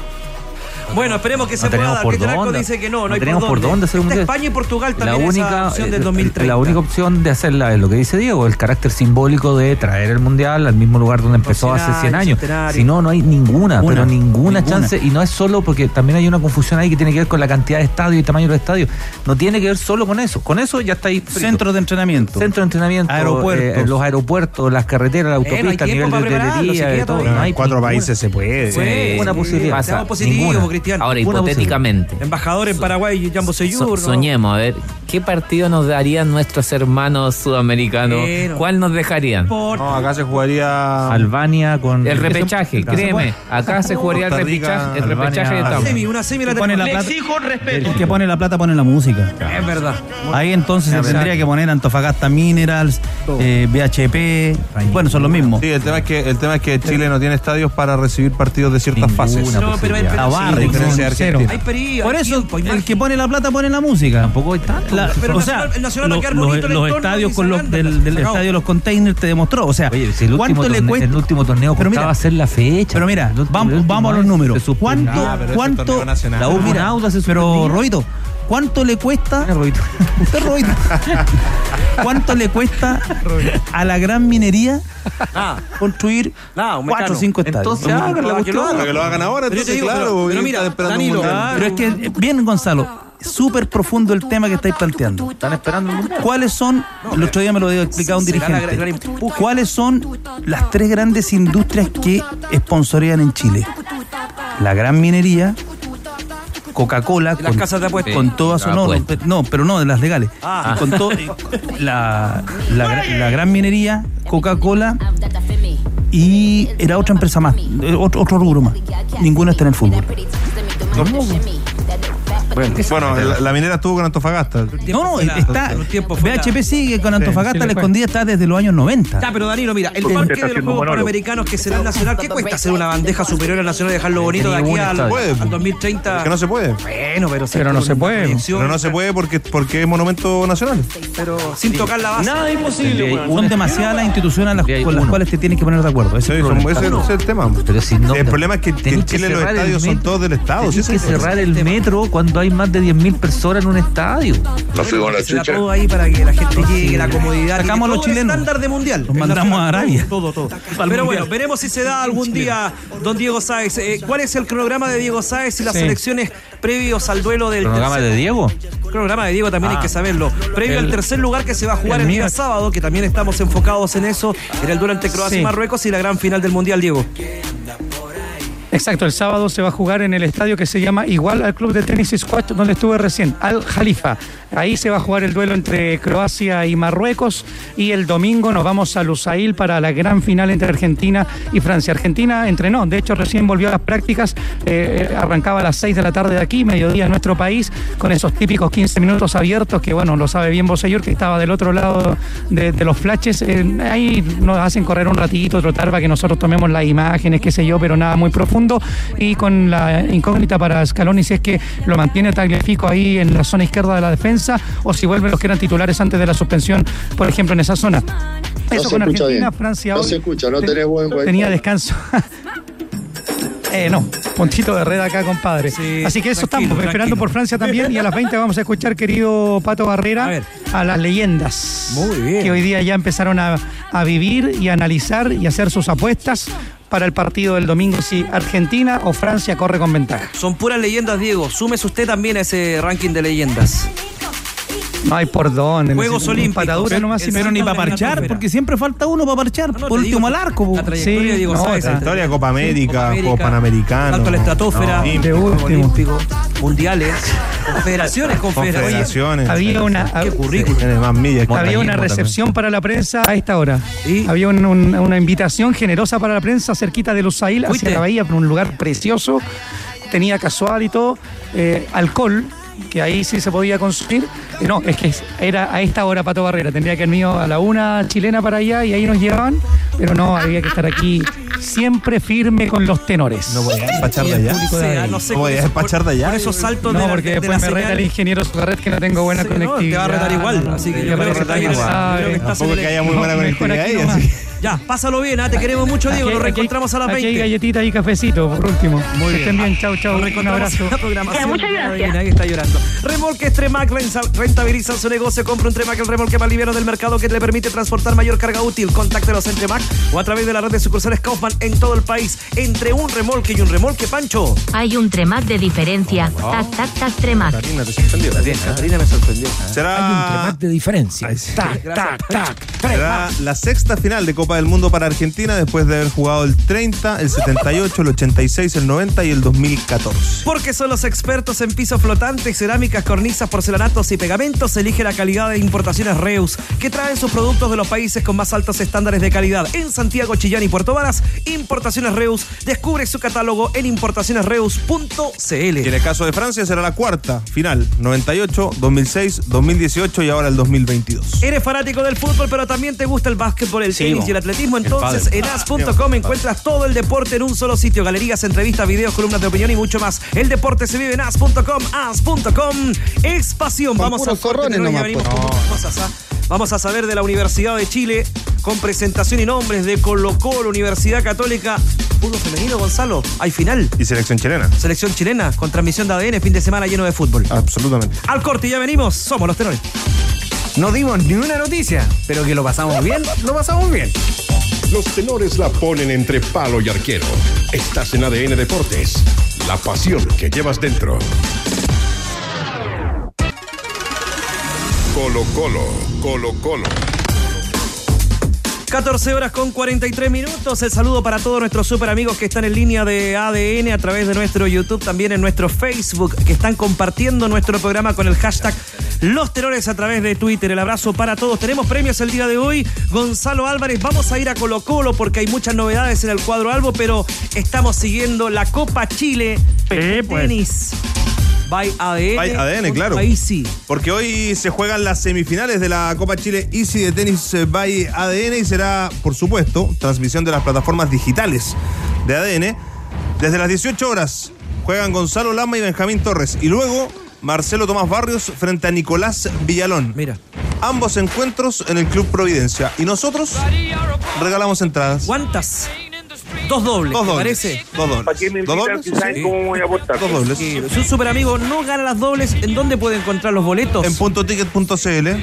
Bueno, esperemos que se No pueda tenemos dar. por dónde. dice que no, no, No hay tenemos por dónde hacer un mundial. España y Portugal La también esa única, opción del eh, 2030. la única opción de hacerla es lo que dice Diego, el carácter simbólico de traer el mundial al mismo lugar donde empezó hace 100 años. Si no, no hay ninguna, Una, pero ninguna, ninguna. chance. Y no es solo porque también hay una confusión ahí que tiene que ver con la cantidad de estadios y tamaño de los estadios. No tiene que ver solo con eso. Con eso ya está ahí. frito. Centros de entrenamiento. Centro de entrenamiento, Aeropuertos. eh, los aeropuertos, las carreteras, Eh, no hay autopistas, tiempo nivel de hotelería, de todo. No hay En cuatro ninguna- países se puede. Sí, Sí, una posibilidad. Pasa, ninguna. Cristian. Ahora, hipotéticamente. Embajador en Paraguay, Jambo So- Seyur. ¿no? soñemos, a ver, ¿qué partido nos darían nuestros hermanos sudamericanos? ¿Cuál nos dejarían? Por- No, acá se jugaría. Albania con. El repechaje, créeme. Acá se jugaría el repechaje, el Albania, repechaje de semi, una semi la Que pone la plata, el que pone la plata pone la música. Es verdad. Ahí entonces se tendría que poner Antofagasta Minerals, eh, BHP, bueno, son los mismos. Sí, el tema, es que, el tema es que Chile no tiene estadios para recibir partidos de ciertas Ninguna fases. No, pero. La pero barra, sí, diferencia de cero. Argentina. Hay periodo, Por hay eso, tiempo, el que pone la plata pone la música. Tampoco hay tanto. La- Pero o sea, Nacional- el Nacional va a lo- quedar los, bonito estadios con los, del, estadio de los containers te demostró. O sea, Oye, si el último, ¿cuánto le torneo, cuesta? el último torneo Pero costaba mira, hacer la fecha. Pero mira, vamos, vamos a los números. ¿Cuánto, Ah, cuánto. La U mira, Monauta se pero. Roito, ¿cuánto le cuesta? Usted Roito. ¿Cuánto le cuesta a la gran minería Ah, construir nada, un cuatro o cinco estadios? Entonces hagan la que lo hagan. Para que lo hagan ahora, entonces, digo, claro. pero- pero mira, están esperando Danilo. Pero es que, eh, bien Gonzalo, súper profundo el tema que estáis planteando. Están esperando. ¿Cuáles son, el otro día me lo había explicado un dirigente, cuáles son las tres grandes industrias que sponsorean en Chile? La gran minería, Coca-Cola, las casas de apuestas. con todas no, no, apuestas. pe- no, pero no de las legales. Ah. Con todo, la, la, gra- la gran minería, Coca-Cola y era otra empresa más, otro, otro rubro más. Ninguno está en el fútbol. Bueno, la, la minera estuvo con Antofagasta. No, no, está. BHP sigue con Antofagasta, sí la escondida está desde los años 90. Ya, pero Danilo, mira, el parque de los Juegos Panamericanos que será el Nacional, ¿qué cuesta hacer una bandeja superior al Nacional y dejarlo bonito de aquí al, al 2030? Que no se puede. Bueno, pero, Pero no se puede. Pero no se puede porque, porque es monumento nacional. Pero sin tocar la base. Nada imposible, weón. Son demasiadas las instituciones las- con las cuales te tienes que poner de acuerdo. Ese Sí, es el ese, es tema. Pero si no, el problema es que, en Chile los estadios son todos del Estado. Ese que es cerrar el metro cuando hay más de 10.000 personas en un estadio. Se da todo ahí para que la gente llegue, la comodidad. Sacamos los chilenos. estándar de mundial. Los El mandamos a Arabia. Todo, todo. Pero mundial. bueno, veremos si se da algún día, don Diego Sáez. Eh, ¿Cuál es el cronograma de Diego Sáez y las Sí. elecciones previos al duelo del ¿Programa tercer- de Diego? Cronograma de Diego también hay Ah. que saberlo. Previo El- al tercer lugar que se va a jugar el el, día sábado, que también estamos enfocados en eso, en el duelo entre Croacia Sí. y Marruecos y la gran final del Mundial, Diego. Exacto, el sábado se va a jugar en el estadio que se llama igual al club de tenis squash donde estuve recién, Al Jalifa. Ahí se va a jugar el duelo entre Croacia y Marruecos y el domingo nos vamos a Lusail para la gran final entre Argentina y Francia. Argentina entrenó, de hecho recién volvió a las prácticas, eh, arrancaba a las 6 de la tarde de aquí, mediodía en nuestro país, con esos típicos 15 minutos abiertos que bueno, lo sabe bien Bosellur que estaba del otro lado de, los flashes. Ahí nos hacen correr un ratito, trotar para que nosotros tomemos las imágenes, qué sé yo, pero nada muy profundo. Y con la incógnita para Scaloni si es que lo mantiene Tagliafico ahí en la zona izquierda de la defensa o si vuelven los que eran titulares antes de la suspensión, por ejemplo, en esa zona. Eso se con escucha Argentina, bien. Francia No hoy se escucha, no te- tenés buen. Tenía descanso. Eh, no, puntito de red acá, compadre. Así que eso tranquilo, estamos, esperando por Francia también. Y a las 20 vamos a escuchar, querido Pato Barrera, A ver. a las leyendas. Muy bien. Que hoy día ya empezaron a, a vivir y a analizar y hacer sus apuestas para el partido del domingo si Argentina o Francia corre con ventaja. Son puras leyendas, Diego. Súmese usted también a ese ranking de leyendas. No hay por dónde. Juegos Olímpicos. Patadura nomás El Pero ni Salto para de parchar, porque siempre falta uno para parchar. no, por último al arco. la trayectoria, Sí, Diego no, Sáez, la ¿eh? Historia Copa América, Copa América, Copa Panamericano. Salto a la estratosfera, No, de último. olímpico, mundiales, confederaciones, confederaciones. Confederaciones. Había una, Qué currículum. Había una recepción para la prensa a esta hora. ¿Y? Había un- un- una invitación generosa para la prensa cerquita de Lusail, ¿Fuiste? hacia la bahía, por un lugar precioso. Tenía casual y todo. eh, alcohol, que ahí sí se podía consumir. Eh, no, es que era a esta hora Pato Barrera. Tendría que ir mío a la una chilena para allá y ahí nos llevaban. Pero no, había que estar aquí siempre firme con los tenores. No podía despachar de allá. de sea, no sé, No podía con eso- despachar de allá. Con esos saltos No, de la, porque de después la me reta el ingeniero Sugarret que no tengo buena Sí, no, conectividad. te va a retar igual, no, así que no, yo creo que que Tampoco que haya muy No, buena conectividad ahí, así. Ya, pásalo bien, ¿ah? te queremos mucho, Diego. Nos Aquí- reencontramos a las aquí 20. hay galletitas y cafecito, por último. Muy que bien. estén bien, chau, chau. Un abrazo. programación. Muchas de gracias. Ahí está llorando. Remolques Tremac rentabilizan su negocio. Compra un Tremac, el remolque más liviano del mercado que le permite transportar mayor carga útil. Contáctelos en Tremac o a través de la red de sucursales Kaufman en todo el país. Entre un remolque y un remolque, Pancho. Hay un Tremac de diferencia. Tac, tac, tac, Tremac. Catarina, te sorprendió. Catarina me sorprendió. Será, de diferencia. tac, tac, tac. será la sexta final de Copa del Mundo para Argentina después de haber jugado el 30, el 78, el 86, el 90 y el 2014. Porque son los expertos en pisos flotantes, cerámicas, cornisas, porcelanatos y pegamentos. Elige la calidad de importaciones Reus, que traen sus productos de los países con más altos estándares de calidad. En Santiago, Chillán y Puerto Varas, Importaciones Reus. Descubre su catálogo en importacionesreus.cl. En el caso de Francia será la cuarta final, 98, 2006, 2018 y ahora el 2022. Eres fanático del fútbol, pero también te gusta el básquetbol, el Sí, tenis y el atletismo. Entonces, en Ah, as.com encuentras todo el deporte en un solo sitio. Galerías, entrevistas, videos, columnas de opinión y mucho más. El deporte se vive en as.com. As.com es pasión. Vamos a nomás, venimos pues. con muchas cosas. ¿ah? Vamos a saber de la Universidad de Chile con presentación y nombres de Colo Colo, Universidad Católica. Fútbol femenino, Gonzalo. Hay final. Y selección chilena. Selección chilena con transmisión de ADN, fin de semana lleno de fútbol. Absolutamente. Al corte, ya venimos. Somos los tenores. No dimos ni una noticia, pero que lo pasamos bien, lo pasamos bien. Los tenores la ponen entre palo y arquero. Estás en ADN Deportes. La pasión que llevas dentro. Colo Colo, Colo Colo. 14 horas con 43 minutos. El saludo para todos nuestros super amigos que están en línea de ADN a través de nuestro YouTube, también en nuestro Facebook, que están compartiendo nuestro programa con el hashtag Los Tenores a través de Twitter. El abrazo para todos. Tenemos premios el día de hoy. Gonzalo Álvarez, vamos a ir a Colo Colo porque hay muchas novedades en el cuadro Albo, pero estamos siguiendo la Copa Chile Tenis. By ADN. By ADN, claro. Easy. Porque hoy se juegan las semifinales de la Copa Chile Easy de tenis eh, by ADN y será, por supuesto, transmisión de las plataformas digitales de ADN. Desde las 18 horas juegan Gonzalo Lama y Benjamín Torres. Y luego Marcelo Tomás Barrios frente a Nicolás Villalón. Mira. Ambos encuentros en el Club Providencia. Y nosotros regalamos entradas. ¿Cuántas? Dos dobles, Dos ¿te dobles. parece? Dos dobles. ¿Para qué me ¿Dos dobles? si saben Sí. cómo voy a aportar? Dos dobles. Sí, si un super amigo no gana las dobles, ¿en dónde puede encontrar los boletos? En puntoticket.cl.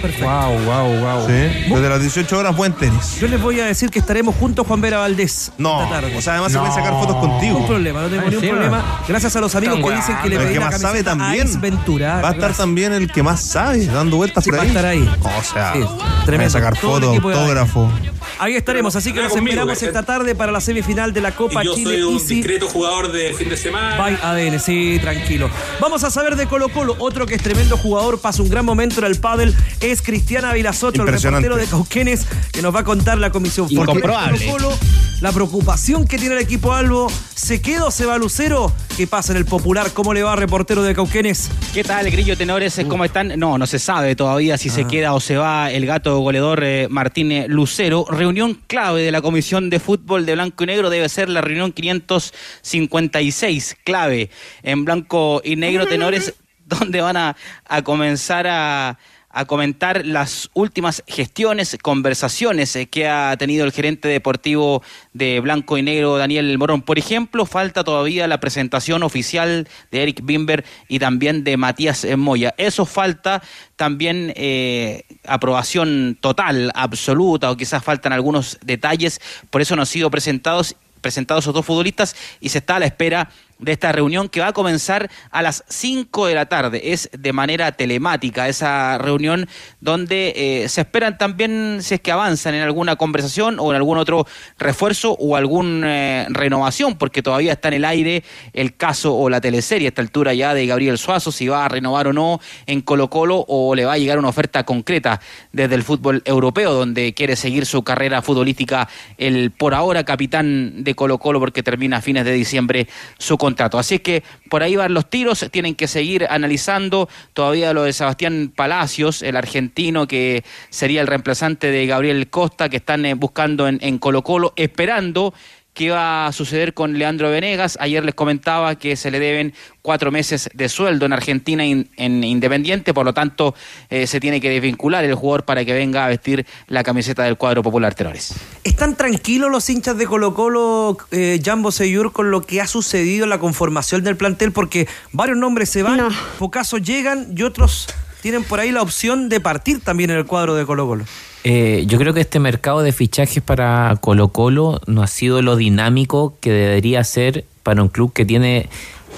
Perfecto. Wow, wow, wow. Sí. Desde las 18 horas, buen tenis. Yo les voy a decir que estaremos juntos Juan Vera Valdés. No, esta tarde. o sea, además se No. pueden sacar fotos contigo. Ningún problema, no tengo Ah, ningún problema. Gracias a los amigos que dicen que le Pero el pedí que la más sabe a también. Ventura. Va a estar Gracias. también el que más sabe, dando vueltas Sí, por va a ahí. estar ahí. O sea, Sí, voy tremendo. a sacar fotos, autógrafo. Ahí estaremos, así que nos conmigo, esperamos ¿cachai? esta tarde para la semifinal de la Copa Y yo Chile soy un Easy. discreto jugador de fin de semana. By ADN, sí, tranquilo. Vamos a saber de Colo Colo. Otro que es tremendo jugador, pasa un gran momento en el pádel, es Cristiana Vilasoto, el reportero de Cauquenes, que nos va a contar la comisión. Incomprobable. Colo Colo, la preocupación que tiene el equipo Albo, ¿se queda o se va Lucero? ¿Qué pasa en el popular? ¿Cómo le va, reportero de Cauquenes? ¿Qué tal, Grillo Tenores? ¿Cómo están? No, no se sabe todavía si se queda o se va el gato goleador eh, Martínez Lucero. Reunión clave de la Comisión de Fútbol de Blanco y Negro debe ser la reunión 556, clave en Blanco y Negro Tenores, donde van a, a comenzar a a comentar las últimas gestiones, conversaciones eh, que ha tenido el gerente deportivo de Blanco y Negro, Daniel Morón. Por ejemplo, falta todavía la presentación oficial de Eric Bimber y también de Matías eh, Moya. Eso falta también eh, aprobación total, absoluta, o quizás faltan algunos detalles, por eso no han sido presentados presentados esos dos futbolistas y se está a la espera de esta reunión que va a comenzar a las 5 de la tarde. Es de manera telemática esa reunión donde eh, se esperan también si es que avanzan en alguna conversación o en algún otro refuerzo o alguna renovación, porque todavía está en el aire el caso o la teleserie a esta altura ya de Gabriel Suazo, si va a renovar o no en Colo Colo o le va a llegar una oferta concreta desde el fútbol europeo, donde quiere seguir su carrera futbolística el por ahora capitán de Colo Colo porque termina a fines de diciembre su Así es que por ahí van los tiros, tienen que seguir analizando. Todavía lo de Sebastián Palacios, el argentino que sería el reemplazante de Gabriel Costa, que están eh, buscando en, en Colo Colo, esperando qué va a suceder con Leandro Venegas. Ayer les comentaba que se le deben cuatro meses de sueldo en Argentina in- en Independiente, por lo tanto eh, se tiene que desvincular el jugador para que venga a vestir la camiseta del cuadro popular Tenores. ¿Están tranquilos los hinchas de Colo Colo, eh, Jambo Seyur, con lo que ha sucedido en la conformación del plantel? Porque varios nombres se van, pocazos llegan y otros tienen por ahí la opción de partir también en el cuadro de Colo Colo. Eh, yo creo que este mercado de fichajes para Colo Colo no ha sido lo dinámico que debería ser para un club que tiene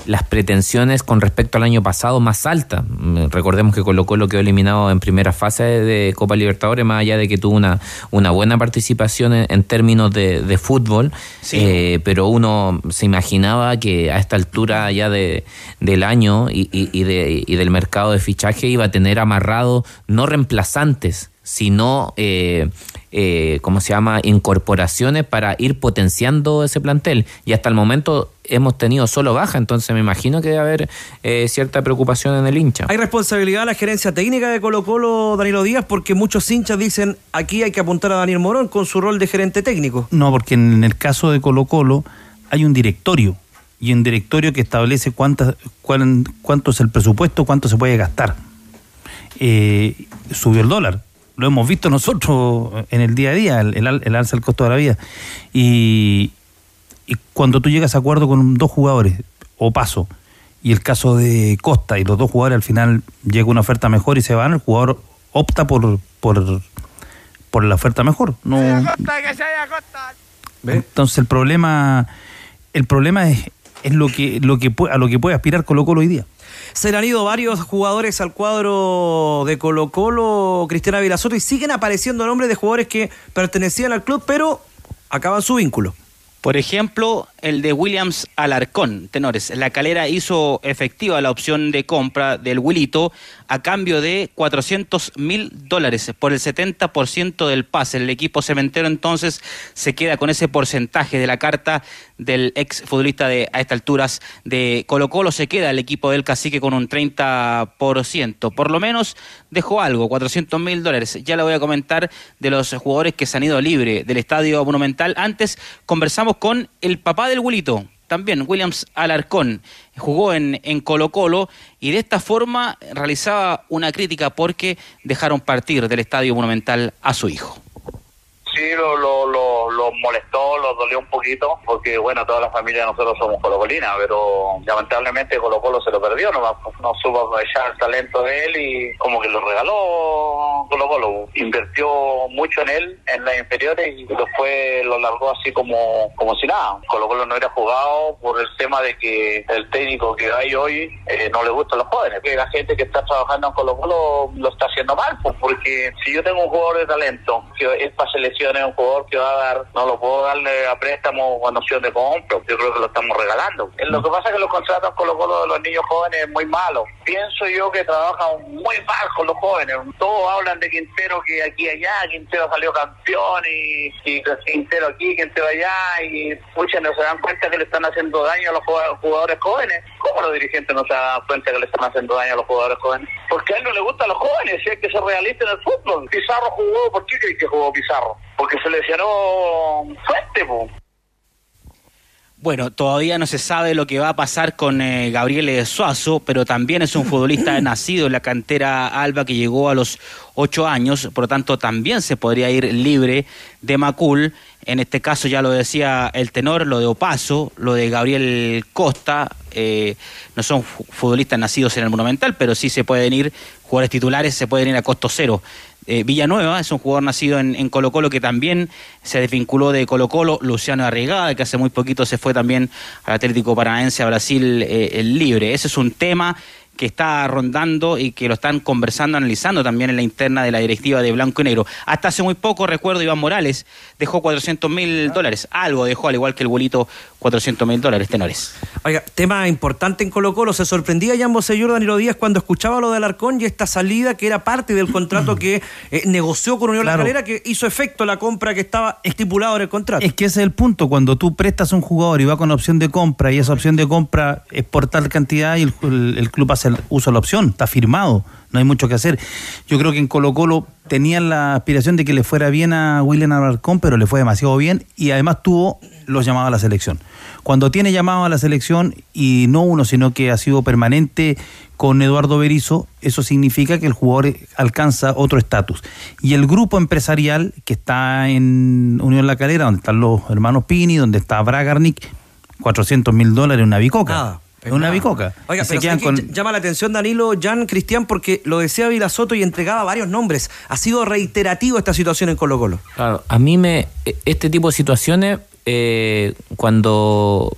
las pretensiones con respecto al año pasado más altas. Mm, Recordemos que Colo Colo quedó eliminado en primera fase de Copa Libertadores, más allá de que tuvo una, una buena participación en, en términos de, de fútbol, Eh, pero uno se imaginaba que a esta altura ya de, del año y, y- y de- y del mercado de fichaje iba a tener amarrado no reemplazantes, sino, eh, eh, ¿cómo se llama?, incorporaciones para ir potenciando ese plantel. Y hasta el momento hemos tenido solo baja, entonces me imagino que debe haber eh, cierta preocupación en el hincha. Hay responsabilidad de la gerencia técnica de Colo Colo, Danilo Díaz, porque muchos hinchas dicen aquí hay que apuntar a Daniel Morón con su rol de gerente técnico. No, porque en el caso de Colo Colo hay un directorio y un directorio que establece cuántas, cuán- cuánto es el presupuesto, cuánto se puede gastar. Eh, subió el dólar, lo hemos visto nosotros en el día a día, el, el al- el alza del costo de la vida. Y, y cuando tú llegas a acuerdo con dos jugadores, o paso, y el caso de Costa y los dos jugadores al final llega una oferta mejor y se van, el jugador opta por, por, por la oferta mejor. No, entonces el problema, el problema es, es lo que, lo que a lo que puede aspirar Colo Colo hoy día. Se han ido varios jugadores al cuadro de Colo Colo, Cristiana Vilasoto, y siguen apareciendo nombres de jugadores que pertenecían al club, pero acaban su vínculo. Por ejemplo, el de Williams Alarcón, tenores. La calera hizo efectiva la opción de compra del Wilito a cambio de 400 mil dólares por el 70% del pase. El equipo cementero entonces se queda con ese porcentaje de la carta del ex futbolista de a estas alturas de Colo Colo. Se queda el equipo del cacique con un 30%. Por lo menos dejó algo, 400 mil dólares. Ya le voy a comentar de los jugadores que se han ido libre del Estadio Monumental. Antes conversamos con el papá del Wilito, también Williams Alarcón. Jugó en, Colo Colo y de esta forma realizaba una crítica porque dejaron partir del Estadio Monumental a su hijo. Sí, lo molestó, lo dolió un poquito, porque bueno, toda la familia de nosotros somos colocolina, pero lamentablemente Colo Colo se lo perdió, no, no supo aprovechar el talento de él y como que lo regaló Colo Colo. Invirtió mucho en él, en las inferiores, y después lo largó así como, como si nada. Colo Colo no era jugado por el tema de que el técnico que hay hoy eh, no le gustan los jóvenes, que la gente que está trabajando en Colo Colo lo está haciendo mal, pues, porque si yo tengo un jugador de talento que es para selecciones, un jugador que va a dar, no lo puedo darle a préstamo con opción de compra, yo creo que lo estamos regalando. Eh, Lo que pasa es que los contratos con los de los niños jóvenes es muy malo. Pienso yo que trabajan muy mal con los jóvenes. Todos hablan de Quintero que aquí y allá, Quintero salió campeón y, Quintero aquí, Quintero allá y muchos no se dan cuenta que le están haciendo daño a los jugado- jugadores jóvenes. ¿Cómo los dirigentes no se dan cuenta que le están haciendo daño a los jugadores jóvenes? Porque a él no le gustan los jóvenes, si hay que ser realista el fútbol. Pizarro jugó, ¿por qué crees que jugó Pizarro? Porque se lesionó fuerte, po. Bueno, todavía no se sabe lo que va a pasar con eh, Gabriel Suazo, pero también es un futbolista nacido en la cantera Alba que llegó a los ocho años, por lo tanto también se podría ir libre de Macul. En este caso ya lo decía el tenor, lo de Opaso, lo de Gabriel Costa, eh, no son fu- futbolistas nacidos en el Monumental, pero sí se pueden ir, jugadores titulares se pueden ir a costo cero eh, Villanueva, es un jugador nacido en, Colo Colo que también se desvinculó de Colo Colo, Luciano Arriagada, que hace muy poquito se fue también al Atlético Paranaense a Brasil eh, libre. Ese es un tema que está rondando y que lo están conversando, analizando también en la interna de la directiva de Blanco y Negro. Hasta hace muy poco, recuerdo, Iván Morales dejó 400 mil dólares. Algo dejó, al igual que el bolito, 400 mil dólares, tenores. Oiga, tema importante en Colo Colo, se sorprendía Jan Bosellur Danilo Díaz cuando escuchaba lo de Alarcón y esta salida que era parte del contrato que eh, negoció con Unión Claro. La Calera, que hizo efecto la compra que estaba estipulado en el contrato. Es que ese es el punto, cuando tú prestas a un jugador y va con opción de compra y esa opción de compra es por tal cantidad y el, el- el club hace el uso de la opción, está firmado, no hay mucho que hacer. Yo creo que en Colo Colo tenían la aspiración de que le fuera bien a William Alarcón, pero le fue demasiado bien y además tuvo los llamados a la selección. Cuando tiene llamado a la selección y no uno, sino que ha sido permanente con Eduardo Berizzo, eso significa que el jugador alcanza otro estatus. Y el grupo empresarial que está en Unión La Calera, donde están los hermanos Pini, donde está Bragarnik, 400 mil dólares, una bicoca. Es una bicoca. Oiga, llama la atención Danilo Jan Cristian porque lo decía Vila Soto y entregaba varios nombres. Ha sido reiterativo esta situación en Colo Colo. Claro, a mí me. Este tipo de situaciones, eh, cuando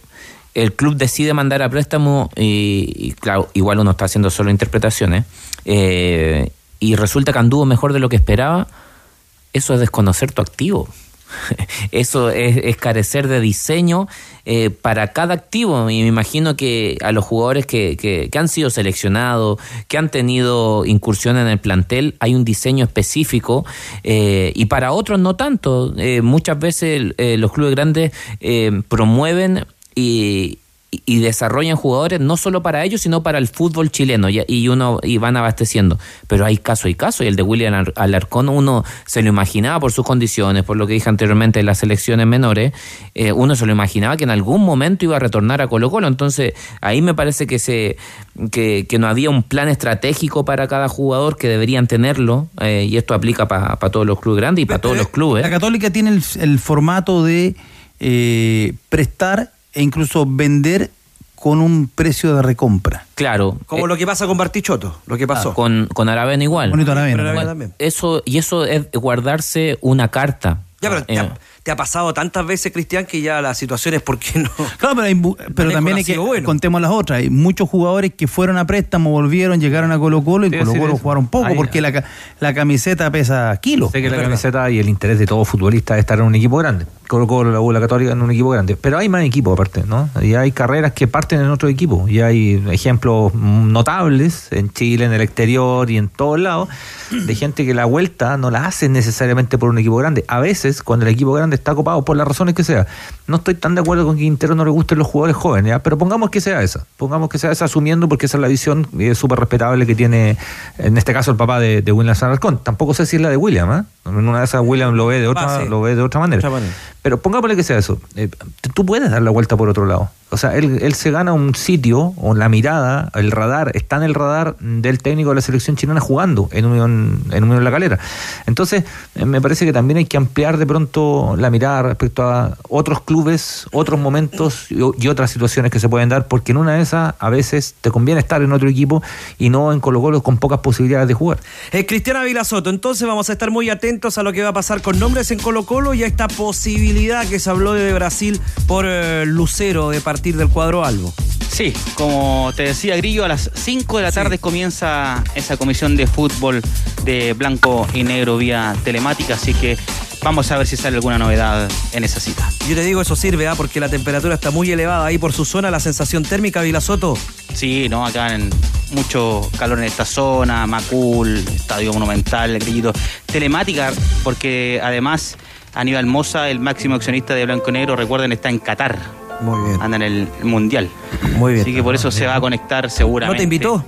el club decide mandar a préstamo, y, y claro, igual uno está haciendo solo interpretaciones, eh, y resulta que anduvo mejor de lo que esperaba, eso es desconocer tu activo. Eso es, carecer de diseño eh, para cada activo. Y me imagino que a los jugadores que, que- han sido seleccionados, que han tenido incursión en el plantel, hay un diseño específico eh, y para otros no tanto. Eh, muchas veces los clubes grandes promueven y, y desarrollan jugadores no solo para ellos, sino para el fútbol chileno y, y uno y van abasteciendo. Pero hay caso y caso, y el de William Ar- Alarcón uno se lo imaginaba por sus condiciones, por lo que dije anteriormente de las selecciones menores, eh, uno se lo imaginaba que en algún momento iba a retornar a Colo Colo. Entonces ahí me parece que se que, que no había un plan estratégico para cada jugador que deberían tenerlo, eh, y esto aplica para todos los clubes grandes y para todos los clubes. La Católica tiene el, el formato de eh, prestar e incluso vender con un precio de recompra. Claro. Como lo que pasa con Bartichotto, lo que pasó. Con, con Aravena igual. Bonito Aravena. Aravena Bueno, también. Eso, y eso es guardarse una carta. Ya, pero te, Eh, ha, te ha pasado tantas veces, Cristian, que ya la situación es por qué no. Claro, pero, hay pero también hay ha que bueno. contemos las otras. Hay muchos jugadores que fueron a préstamo, volvieron, llegaron a Colo Colo y Colo Colo eso. jugaron poco Ahí- porque la, ca- la camiseta pesa kilos. Sé que la verdad. camiseta y el interés de todo futbolista es estar en un equipo grande. Colo Colo, la Católica en un equipo grande. Pero hay más equipos aparte, ¿no? Y hay carreras que parten en otro equipo. Y hay ejemplos notables en Chile, en el exterior y en todos lados, de gente que la vuelta no la hace necesariamente por un equipo grande. A veces, cuando el equipo grande está copado, por las razones que sea. No estoy tan de acuerdo con que Quintero no le gusten los jugadores jóvenes, ¿ya? pero pongamos que sea esa. Pongamos que sea esa asumiendo porque esa es la visión eh, súper respetable que tiene, en este caso, el papá de, de William Sanarcón. Tampoco sé si es la de William, ¿ah? En una de esas William lo ve de otra, Ah, sí. lo ve de otra manera. Otra manera. Pero pongámosle que sea eso. Eh, tú puedes dar la vuelta por otro lado. O sea, él, él se gana un sitio, o la mirada, el radar, está en el radar del técnico de la selección chilena jugando en Unión, en Unión La Calera. Entonces, eh, me parece que también hay que ampliar de pronto la mirada respecto a otros clubes, otros momentos y, y otras situaciones que se pueden dar, porque en una de esas a veces te conviene estar en otro equipo y no en Colo Colo con pocas posibilidades de jugar. Eh, Cristiana Vilasoto, entonces vamos a estar muy atentos a lo que va a pasar con nombres en Colo Colo y a esta posibilidad que se habló de Brasil por eh, Lucero de partir del cuadro Albo. Sí, como te decía Grillo, a las 5 de la tarde comienza esa comisión de fútbol de blanco y negro vía telemática, así que vamos a ver si sale alguna novedad en esa cita. Yo te digo, eso sirve, ¿ah? porque la temperatura está muy elevada ahí por su zona, la sensación térmica, Vilasoto. Sí, no, acá en mucho calor en esta zona, Macul, Estadio Monumental, Grillito. Telemática, porque además Aníbal Moza, el máximo accionista de Blanco y Negro, recuerden, está en Qatar. Muy bien. Anda en el Mundial. Muy bien. Así que por eso se va a conectar seguramente. ¿No te invitó?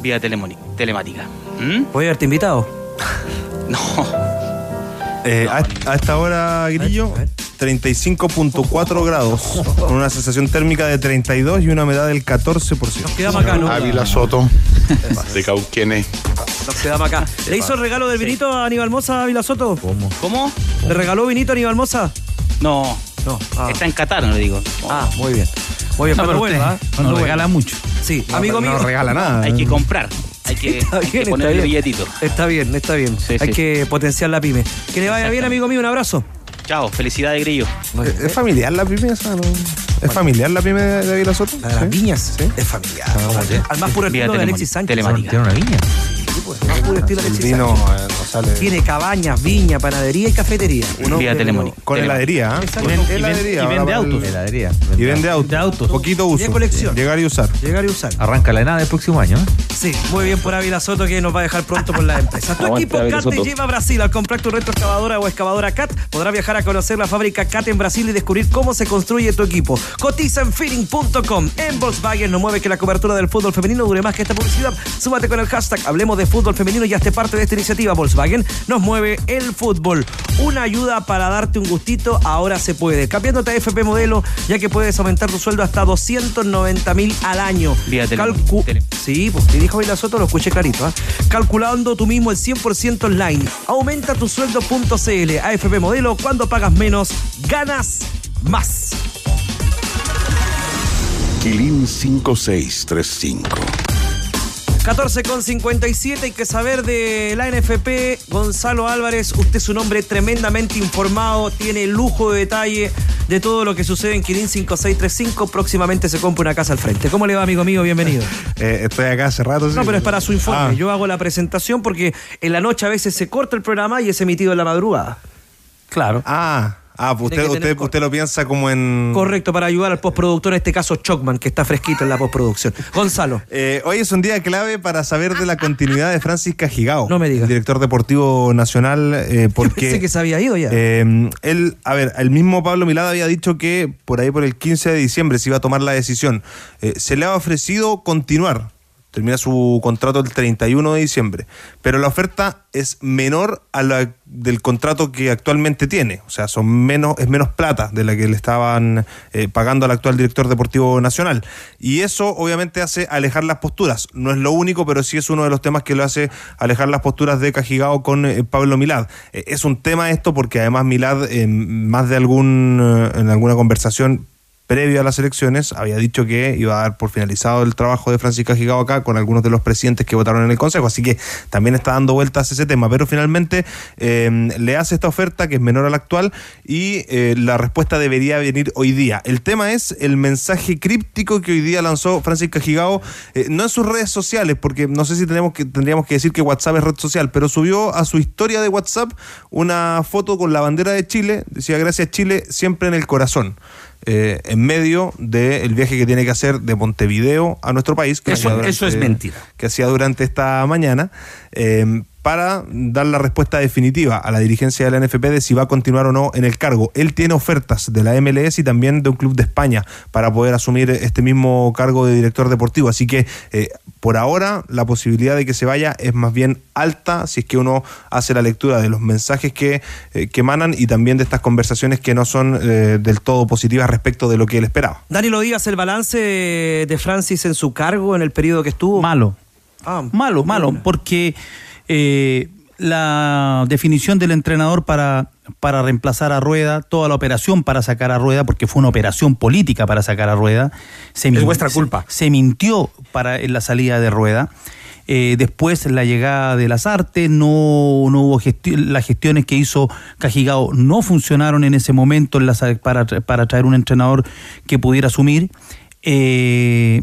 Vía telemoni- telemática. ¿Mm? A haberte invitado. No. Eh, a, a esta hora, Grillo, 35.4 grados, con una sensación térmica de 32 y una humedad del 14%. quedamos acá, ¿no? Ávila Soto, de Cauquenes. Nos quedamos acá. ¿Le hizo el regalo del vinito a Aníbal Moza a Vilasoto? ¿Cómo? ¿Cómo? ¿Le regaló vinito a Aníbal Moza? No. No. Ah, Está en Qatar, no le digo. Ah, muy bien. Muy bien, No, pero ¿ah? Cuando no regala mucho. Sí, amigo mío. No regala nada. Hay que comprar. Hay que, Está hay que bien, ponerle está bien. billetito. Está bien, está bien. Sí, Hay sí. que potenciar la pyme. Que le vaya bien, amigo mío. Un abrazo. Chao, felicidades, Grillo. ¿Es familiar la pyme esa? ¿no? ¿Es familiar la pyme de David Soto? La de las viñas es familiar. Al más puro estilo de Alexis Sánchez. telemática. ¿Tiene una viña? Puro estilo El vino Sánchez. eh, no sale. Tiene cabañas, viña, panadería y cafetería. Un Vía telemónica. Con heladería. Exacto. Con Y ven- heladería. y vende autos. Heladería. Y vende autos. De autos. Poquito uso. De colección. Llegar y usar. Llegar y usar. Arranca la nada el próximo año. ¿eh? Sí, muy bien por Ávila Soto que nos va a dejar pronto por la empresa. Tu Aguante, equipo Ávila CAT te Soto. lleva a Brasil. Al comprar tu retroexcavadora o excavadora CAT, podrás viajar a conocer la fábrica CAT en Brasil y descubrir cómo se construye tu equipo. Cotiza en feeling.com. En Volkswagen no mueve que la cobertura del fútbol femenino dure más que esta publicidad. Súmate con el hashtag Hablemos de Fútbol Femenino y hazte parte de esta iniciativa. Volkswagen nos mueve el fútbol. Una ayuda para darte un gustito, ahora se puede. Cambiándote a FP Modelo, ya que puedes aumentar tu sueldo hasta 290 mil al año. Vía tele- Calcu- tele- Sí, pues te dijo Vila Soto, lo escuché clarito. ¿ah? Calculando tú mismo el 100% online. Aumenta tu sueldo.cl. AFP Modelo, cuando pagas menos, ganas más. Quilín 5635. 14 con 57, hay que saber de la NFP. Gonzalo Álvarez, usted es un hombre tremendamente informado, tiene lujo de detalle de todo lo que sucede en Quilín 5635. Próximamente se compra una casa al frente. ¿Cómo le va, amigo mío? Bienvenido. Eh, estoy acá hace rato. sí. No, pero es para su informe. Ah. Yo hago la presentación porque en la noche a veces se corta el programa y es emitido en la madrugada. Claro. Ah, ah pues usted, usted, usted lo piensa como en. Correcto, para ayudar al postproductor, en este caso Chocman, que está fresquito en la postproducción. Gonzalo. Eh, hoy es un día clave para saber de la continuidad de Francis Cajigao. No me diga. el Director deportivo nacional, eh, porque. Pensé que se había ido ya. Eh, él, a ver, el mismo Pablo Milada había dicho que por ahí por el 15 de diciembre se iba a tomar la decisión. Eh, se le ha ofrecido continuar. Termina su contrato el 31 de diciembre. Pero la oferta es menor a la del contrato que actualmente tiene. O sea, son menos, es menos plata de la que le estaban eh, pagando al actual director deportivo nacional. Y eso obviamente hace alejar las posturas. No es lo único, pero sí es uno de los temas que lo hace alejar las posturas de Cajigao con eh, Pablo Milad. Eh, es un tema esto porque además Milad, más de algún, en alguna conversación previo a las elecciones, había dicho que iba a dar por finalizado el trabajo de Francisca Gigao acá con algunos de los presidentes que votaron en el Consejo. Así que también está dando vueltas ese tema. Pero finalmente eh, le hace esta oferta que es menor a la actual y eh, la respuesta debería venir hoy día. El tema es el mensaje críptico que hoy día lanzó Francisca Gigao, eh, no en sus redes sociales, porque no sé si tenemos que, tendríamos que decir que WhatsApp es red social, pero subió a su historia de WhatsApp una foto con la bandera de Chile, decía gracias Chile, siempre en el corazón eh, en medio del viaje que tiene que hacer de Montevideo a nuestro país. Que Eso- durante- es mentira. Que hacía durante esta mañana. eh, para dar la respuesta definitiva a la dirigencia de la NFP de si va a continuar o no en el cargo. Él tiene ofertas de la MLS y también de un club de España para poder asumir este mismo cargo de director deportivo. Así que eh, por ahora la posibilidad de que se vaya es más bien alta si es que uno hace la lectura de los mensajes que, eh, que emanan y también de estas conversaciones que no son eh, del todo positivas respecto de lo que él esperaba. Dani, lo digas, el balance de Francis en su cargo en el periodo que estuvo. Malo. Ah, Malo, malo, porque eh, la definición del entrenador para, para reemplazar a Rueda, toda la operación para sacar a Rueda, porque fue una operación política para sacar a Rueda, se Es vuestra culpa. Se, se mintió para en la salida de Rueda. Eh, después la llegada de las artes, no, no hubo gesti- las gestiones que hizo Cajigao no funcionaron en ese momento en la para, para traer un entrenador que pudiera asumir. Eh,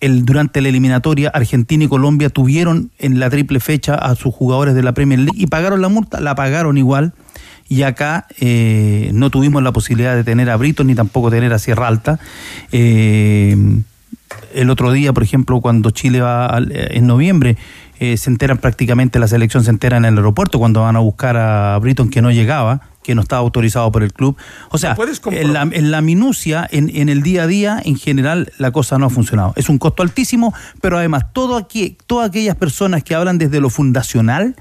el, durante la eliminatoria, Argentina y Colombia tuvieron en la triple fecha a sus jugadores de la Premier League y pagaron la multa, la pagaron igual. Y acá eh, no tuvimos la posibilidad de tener a Brito ni tampoco tener a Sierra Alta. Eh, el otro día, por ejemplo, cuando Chile va eh, en noviembre, eh, se enteran prácticamente, la selección se entera en el aeropuerto cuando van a buscar a Britton que no llegaba, que no estaba autorizado por el club. O sea, en la, en la minucia, en, en el día a día, en general, la cosa no ha funcionado. Es un costo altísimo, pero además, todo aquí, todas aquellas personas que hablan desde lo fundacional,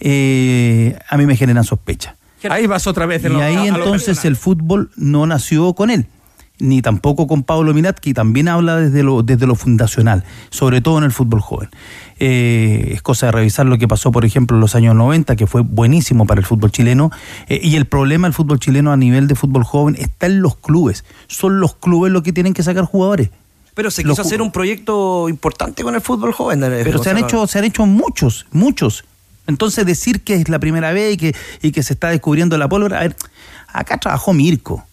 eh, a mí me generan sospecha. Ahí vas otra vez. en Y lo- ahí entonces el fútbol no nació con él, ni tampoco con Pablo Milat, que también habla desde lo, desde lo fundacional, sobre todo en el fútbol joven. Eh, es cosa de revisar lo que pasó, por ejemplo, en los años 90, que fue buenísimo para el fútbol chileno. Eh, y el problema del fútbol chileno a nivel de fútbol joven está en los clubes. Son los clubes los que tienen que sacar jugadores. Pero se quiso hacer un proyecto importante con el fútbol joven. eh, Pero se han hecho, se han hecho muchos, muchos. Entonces decir que es la primera vez y que, y que se está descubriendo la pólvora, a ver, acá trabajó Mirko.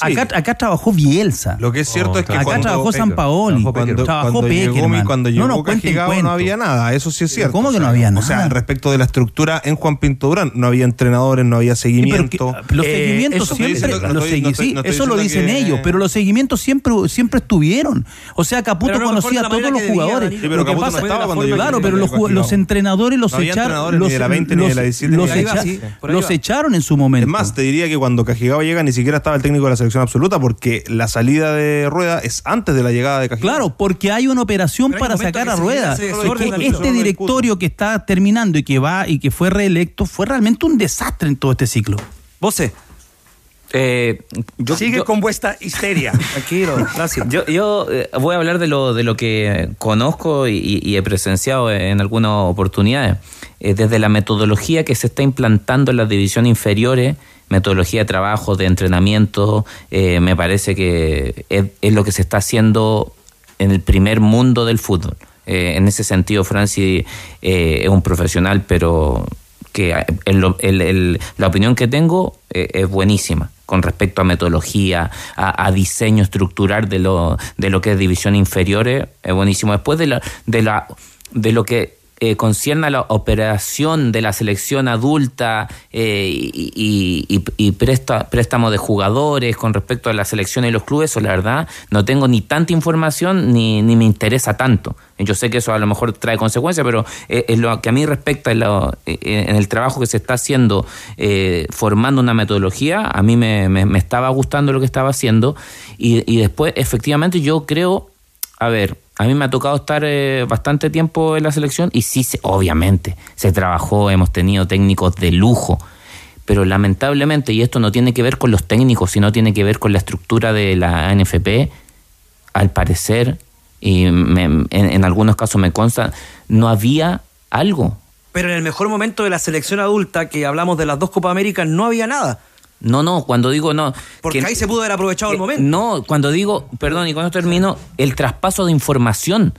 Acá, acá trabajó Bielsa. Lo que es cierto es que acá cuando- trabajó San Paoli, cuando, trabajó cuando llegó, Peckerman. cuando no llegó nos cuenten Cajigao no había nada, eso sí es cierto. ¿Cómo que O no sea, había O sea, nada? respecto de la estructura en Juan Pinto Durán, no había entrenadores, no había seguimiento. Los Eh, seguimientos siempre, diciendo- no los estoy- segui- no estoy- sí, no estoy eso lo dicen que- ellos, pero los seguimientos siempre, siempre estuvieron. O sea, Caputo no conocía a todos los jugadores. Sí, pero lo que Caputo no estaba cuando llegó claro, pero los, entrenadores los No echaron, entrenadores los, ni de la 20 ni de la 17 los ni de la echa- 17. por ahí los va. echaron en su momento. Es más, te diría que cuando Cajigao llega ni siquiera estaba el técnico de la selección absoluta porque la salida de Rueda es antes de la llegada de Cajigao. Claro, porque hay una operación hay para sacar a rueda. hace Es desorden, que Danilo. este directorio que está terminando y que va y que fue reelecto fue realmente un desastre en todo este ciclo. Vos, Eh, yo, Sigue yo- con vuestra histeria. tranquilo, gracias. Yo, yo eh, voy a hablar de lo, de lo que conozco y, y he presenciado en algunas oportunidades. Eh, desde la metodología que se está implantando en las divisiones inferiores, metodología de trabajo, de entrenamiento, eh, me parece que es, es lo que se está haciendo en el primer mundo del fútbol. Eh, en ese sentido, Francis eh, es un profesional, pero que el- el- el- la opinión que tengo es buenísima con respecto a metodología, a, diseño estructural de lo, de lo que es división inferiores, es buenísimo. Después de, la, de, la, de lo que eh, concierne a la operación de la selección adulta eh, y, y- y- préstamo de jugadores con respecto a la selección y los clubes, eso la verdad no tengo ni tanta información ni, ni me interesa tanto. Yo sé que eso a lo mejor trae consecuencias, pero eh, en lo que a mí respecta en, lo- eh, en el trabajo que se está haciendo, eh, formando una metodología, a mí me, me- me estaba gustando lo que estaba haciendo y, y después efectivamente yo creo, a ver, a mí me ha tocado estar eh, bastante tiempo en la selección y sí, se- obviamente, se trabajó, hemos tenido técnicos de lujo, pero lamentablemente, y esto no tiene que ver con los técnicos, sino tiene que ver con la estructura de la ANFP, al parecer, y me- en, en algunos casos me consta, no había algo. Pero en el mejor momento de la selección adulta, que hablamos de las dos Copa Américas, no había nada. No, no, cuando digo no. Porque que- ahí se pudo haber aprovechado el que- momento. No, cuando digo, perdón, y cuando termino, el traspaso de información.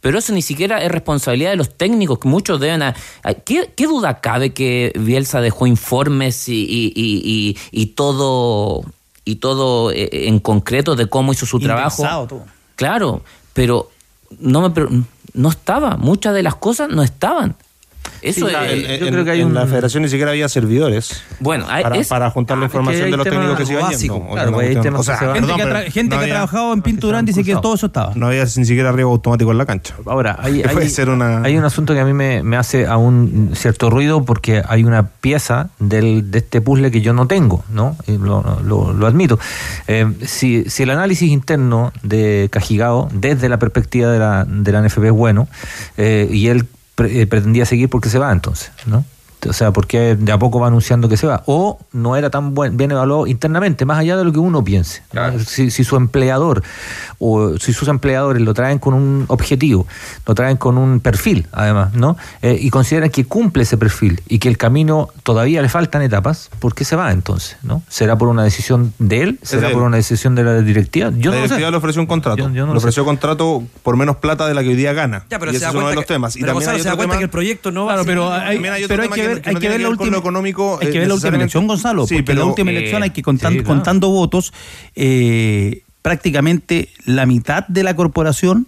Pero eso ni siquiera es responsabilidad de los técnicos, que muchos deben... a- a- ¿qué, qué duda cabe que Bielsa dejó informes y, y- y- todo y todo eh, en concreto de cómo hizo su trabajo? Todo. Claro, pero no me no estaba, muchas de las cosas no estaban. Eso Sí, es- en, yo en- creo que hay en un la federación ni siquiera había servidores. Bueno, hay- para, es- para juntar la Ah, información de los técnicos que se iban yendo. claro, pues hay cuestión- temas o sea, que se van- Gente, perdón, que, ha tra- pero gente no que había- ha trabajado en Pinturán dice que todo eso estaba. No había ni siquiera riego automático en la cancha. Ahora, hay, Que puede hay- ser una- hay un asunto que a mí me, me hace aún cierto ruido porque hay una pieza del, de este puzzle que yo no tengo, ¿no? Y lo, lo- lo admito. Eh, si, si el análisis interno de Cajigao, desde la perspectiva de la, de la NFP es bueno, eh, y él pretendía seguir porque se va entonces, ¿no? O sea, porque de a poco va anunciando que se va. O no era tan buen, bien evaluado internamente, más allá de lo que uno piense. Si, si su empleador o si sus empleadores lo traen con un objetivo, lo traen con un perfil, además, ¿no? Eh, y consideran que cumple ese perfil y que el camino todavía le faltan etapas, ¿por qué se va entonces? ¿no? ¿Será por una decisión de él? ¿Será por una decisión de la directiva? Yo la no lo sé. directiva le ofreció un contrato. Yo- yo no le lo sé. ofreció contrato por menos plata de la que hoy día gana. Ya, pero y se ese es uno cuenta de los que- temas. Y también Gonzalo hay se da otro cuenta tema- que el proyecto no va Claro, a pero hay, También hay otro pero hay tema que ver, que hay no que ver la última económico, Hay eh, que ver la última elección, Gonzalo, Sí, porque pero- la última Eh, elección hay que contar, sí, claro. contando votos, eh, prácticamente la mitad de la corporación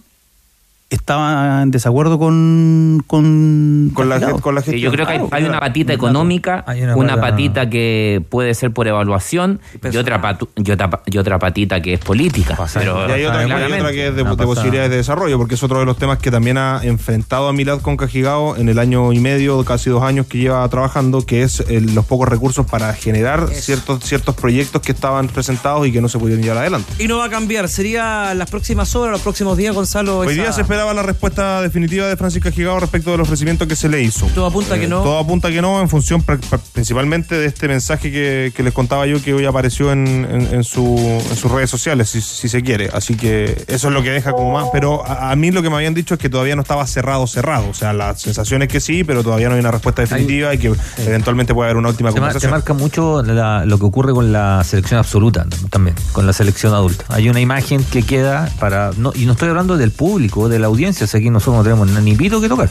estaba en desacuerdo con con, Con la, con la Sí, gestión. yo creo que hay, una patita económica, hay una una, patita que puede ser por evaluación y otra, patu- y otra, y otra patita que es política. Pero, Y hay otra, hay que es de, posibilidades de desarrollo, porque es otro de los temas que también ha enfrentado a Milad con Cajigao en el año y medio, casi dos años que lleva trabajando, que es el- los pocos recursos para generar ciertos, ciertos proyectos que estaban presentados y que no se pudieron llevar adelante. Y no va a cambiar. Sería las próximas horas, los próximos días, Gonzalo. Hoy esa- día se espera esperaba la respuesta definitiva de Francisca Gigao respecto del ofrecimiento que se le hizo. Todo apunta que no. Todo apunta que no, en función pr- pr- principalmente de este mensaje que, que les contaba yo que hoy apareció en, en- en su, en sus redes sociales, si, si se quiere. Así que eso es lo que deja como más. Pero a, a mí lo que me habían dicho es que todavía no estaba cerrado, cerrado. O sea, la sensación es que sí, pero todavía no hay una respuesta definitiva y que eventualmente puede haber una última Se, ma- se conversación. marca mucho la- lo que ocurre con la selección absoluta también, con la selección adulta. Hay una imagen que queda para. No, y no estoy hablando del público, de la audiencia, sé que nosotros no tenemos ni pito que tocar,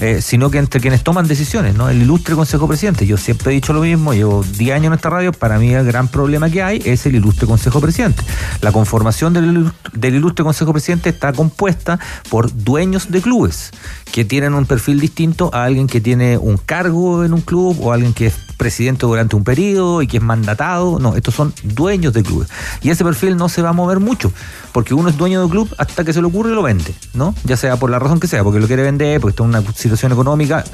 eh, sino que entre quienes toman decisiones, ¿no? El ilustre Consejo Presidente. Yo siempre he dicho lo mismo, llevo 10 años en esta radio, para mí el gran problema que hay es el ilustre Consejo Presidente. La conformación del, ilu- del ilustre Consejo Presidente está compuesta por dueños de clubes que tienen un perfil distinto a alguien que tiene un cargo en un club o alguien que es presidente durante un periodo y que es mandatado. No, estos son dueños de clubes. Y ese perfil no se va a mover mucho, porque uno es dueño de un club hasta que se le ocurre y lo vende, ¿no? Ya sea por la razón que sea, porque lo quiere vender, porque está en una situación económica.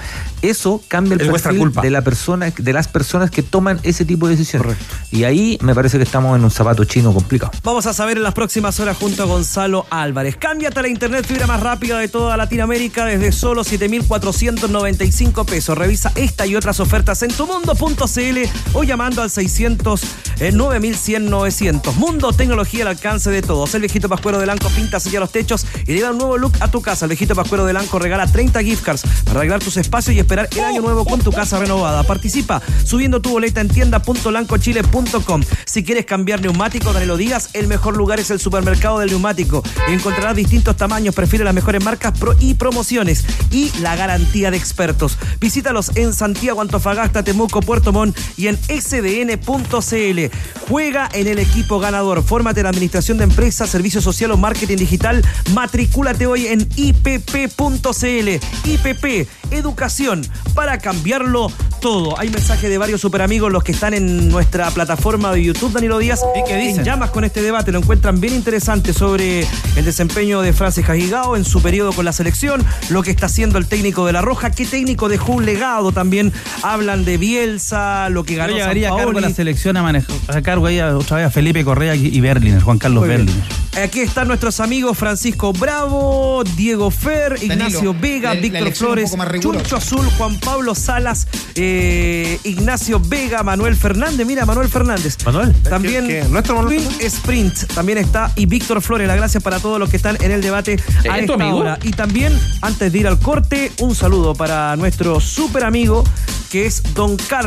Eso cambia el perfil de la persona, de las personas que toman ese tipo de decisiones. Y ahí me parece que estamos en un zapato chino complicado. Vamos a saber en las próximas horas junto a Gonzalo Álvarez. Cámbiate a la internet fibra más rápida de toda Latinoamérica desde solo 7.495 pesos. Revisa esta y otras ofertas en tumundo.cl o llamando al 600 eh, 9100 Mundo Tecnología al alcance de todos. El viejito Pascuero de Lanco pinta, sella los techos y le da un nuevo look a tu casa. El viejito Pascuero de Lanco regala 30 gift cards para arreglar tus espacios y esperar el año nuevo con tu casa renovada. Participa subiendo tu boleta en tienda.lancochile.com. Si quieres cambiar neumático, Danilo Díaz, el mejor lugar es el supermercado del neumático. Encontrarás distintos tamaños, prefiere las mejores marcas y promociones y la garantía de expertos. Visítalos en Santiago, Antofagasta, Temuco, Puerto Montt y en sdn.cl. Juega en el equipo ganador. Fórmate en administración de empresas, servicio social o marketing digital. Matricúlate hoy en ipp.cl. IPP, educación para cambiarlo todo. Hay mensajes de varios superamigos, los que están en nuestra plataforma de YouTube, Danilo Díaz. ¿Y qué dicen? En llamas con este debate, lo encuentran bien interesante sobre el desempeño de Francis Cagigao en su periodo con la selección, lo que está haciendo el técnico de La Roja, qué técnico dejó un legado también. Hablan de Bielsa, lo que ganó Yo a cargo de la selección a manejar a cargo ahí a- otra vez a Felipe Correa y Berliner, Juan Carlos Muy bien. Berliner. Aquí están nuestros amigos Francisco Bravo, Diego Fer, Ignacio Vega, la- Víctor Flores. Chuncho Azul, Juan Pablo Salas, eh, Ignacio Vega, Manuel Fernández. Mira, Manuel Fernández. Manuel. También ¿Qué- qué? ¿Nuestro Manuel Sprint también está y Víctor Flores. La gracias para todos los que están en el debate a ¿Es tu esta amigo? hora. Y también, antes de ir al corte, un saludo para nuestro súper amigo que es Don Carlos,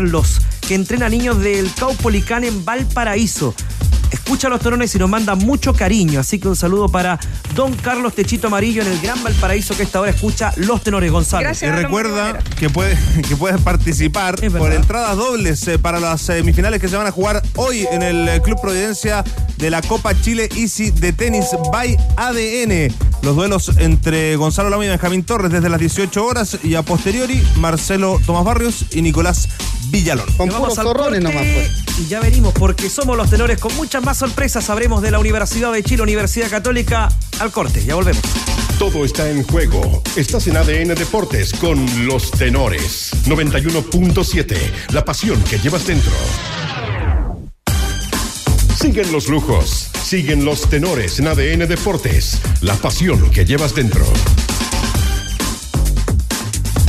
que entrena niños del Caupolicán en Valparaíso. Escucha a los torones y nos manda mucho cariño. Así que un saludo para Don Carlos Techito Amarillo en el Gran Valparaíso que esta hora escucha los tenores Gonzalo. Y recuerda que, puede, que puedes participar por entradas dobles eh, para las semifinales que se van a jugar hoy en el eh, Club Providencia de la Copa Chile Easy de tenis by ADN. Los duelos entre Gonzalo Lama y Benjamín Torres desde las 18 horas y a posteriori Marcelo Tomás Barrios y Nicolás Villalón. Nos vamos al corte Y ya venimos porque somos los tenores con muchas más sorpresas. Sabremos de la Universidad de Chile, Universidad Católica. Al corte, ya volvemos. Todo está en juego. Estás en ADN Deportes con los tenores. 91.7. La pasión que llevas dentro. Siguen los lujos. Siguen los tenores en ADN Deportes. La pasión que llevas dentro.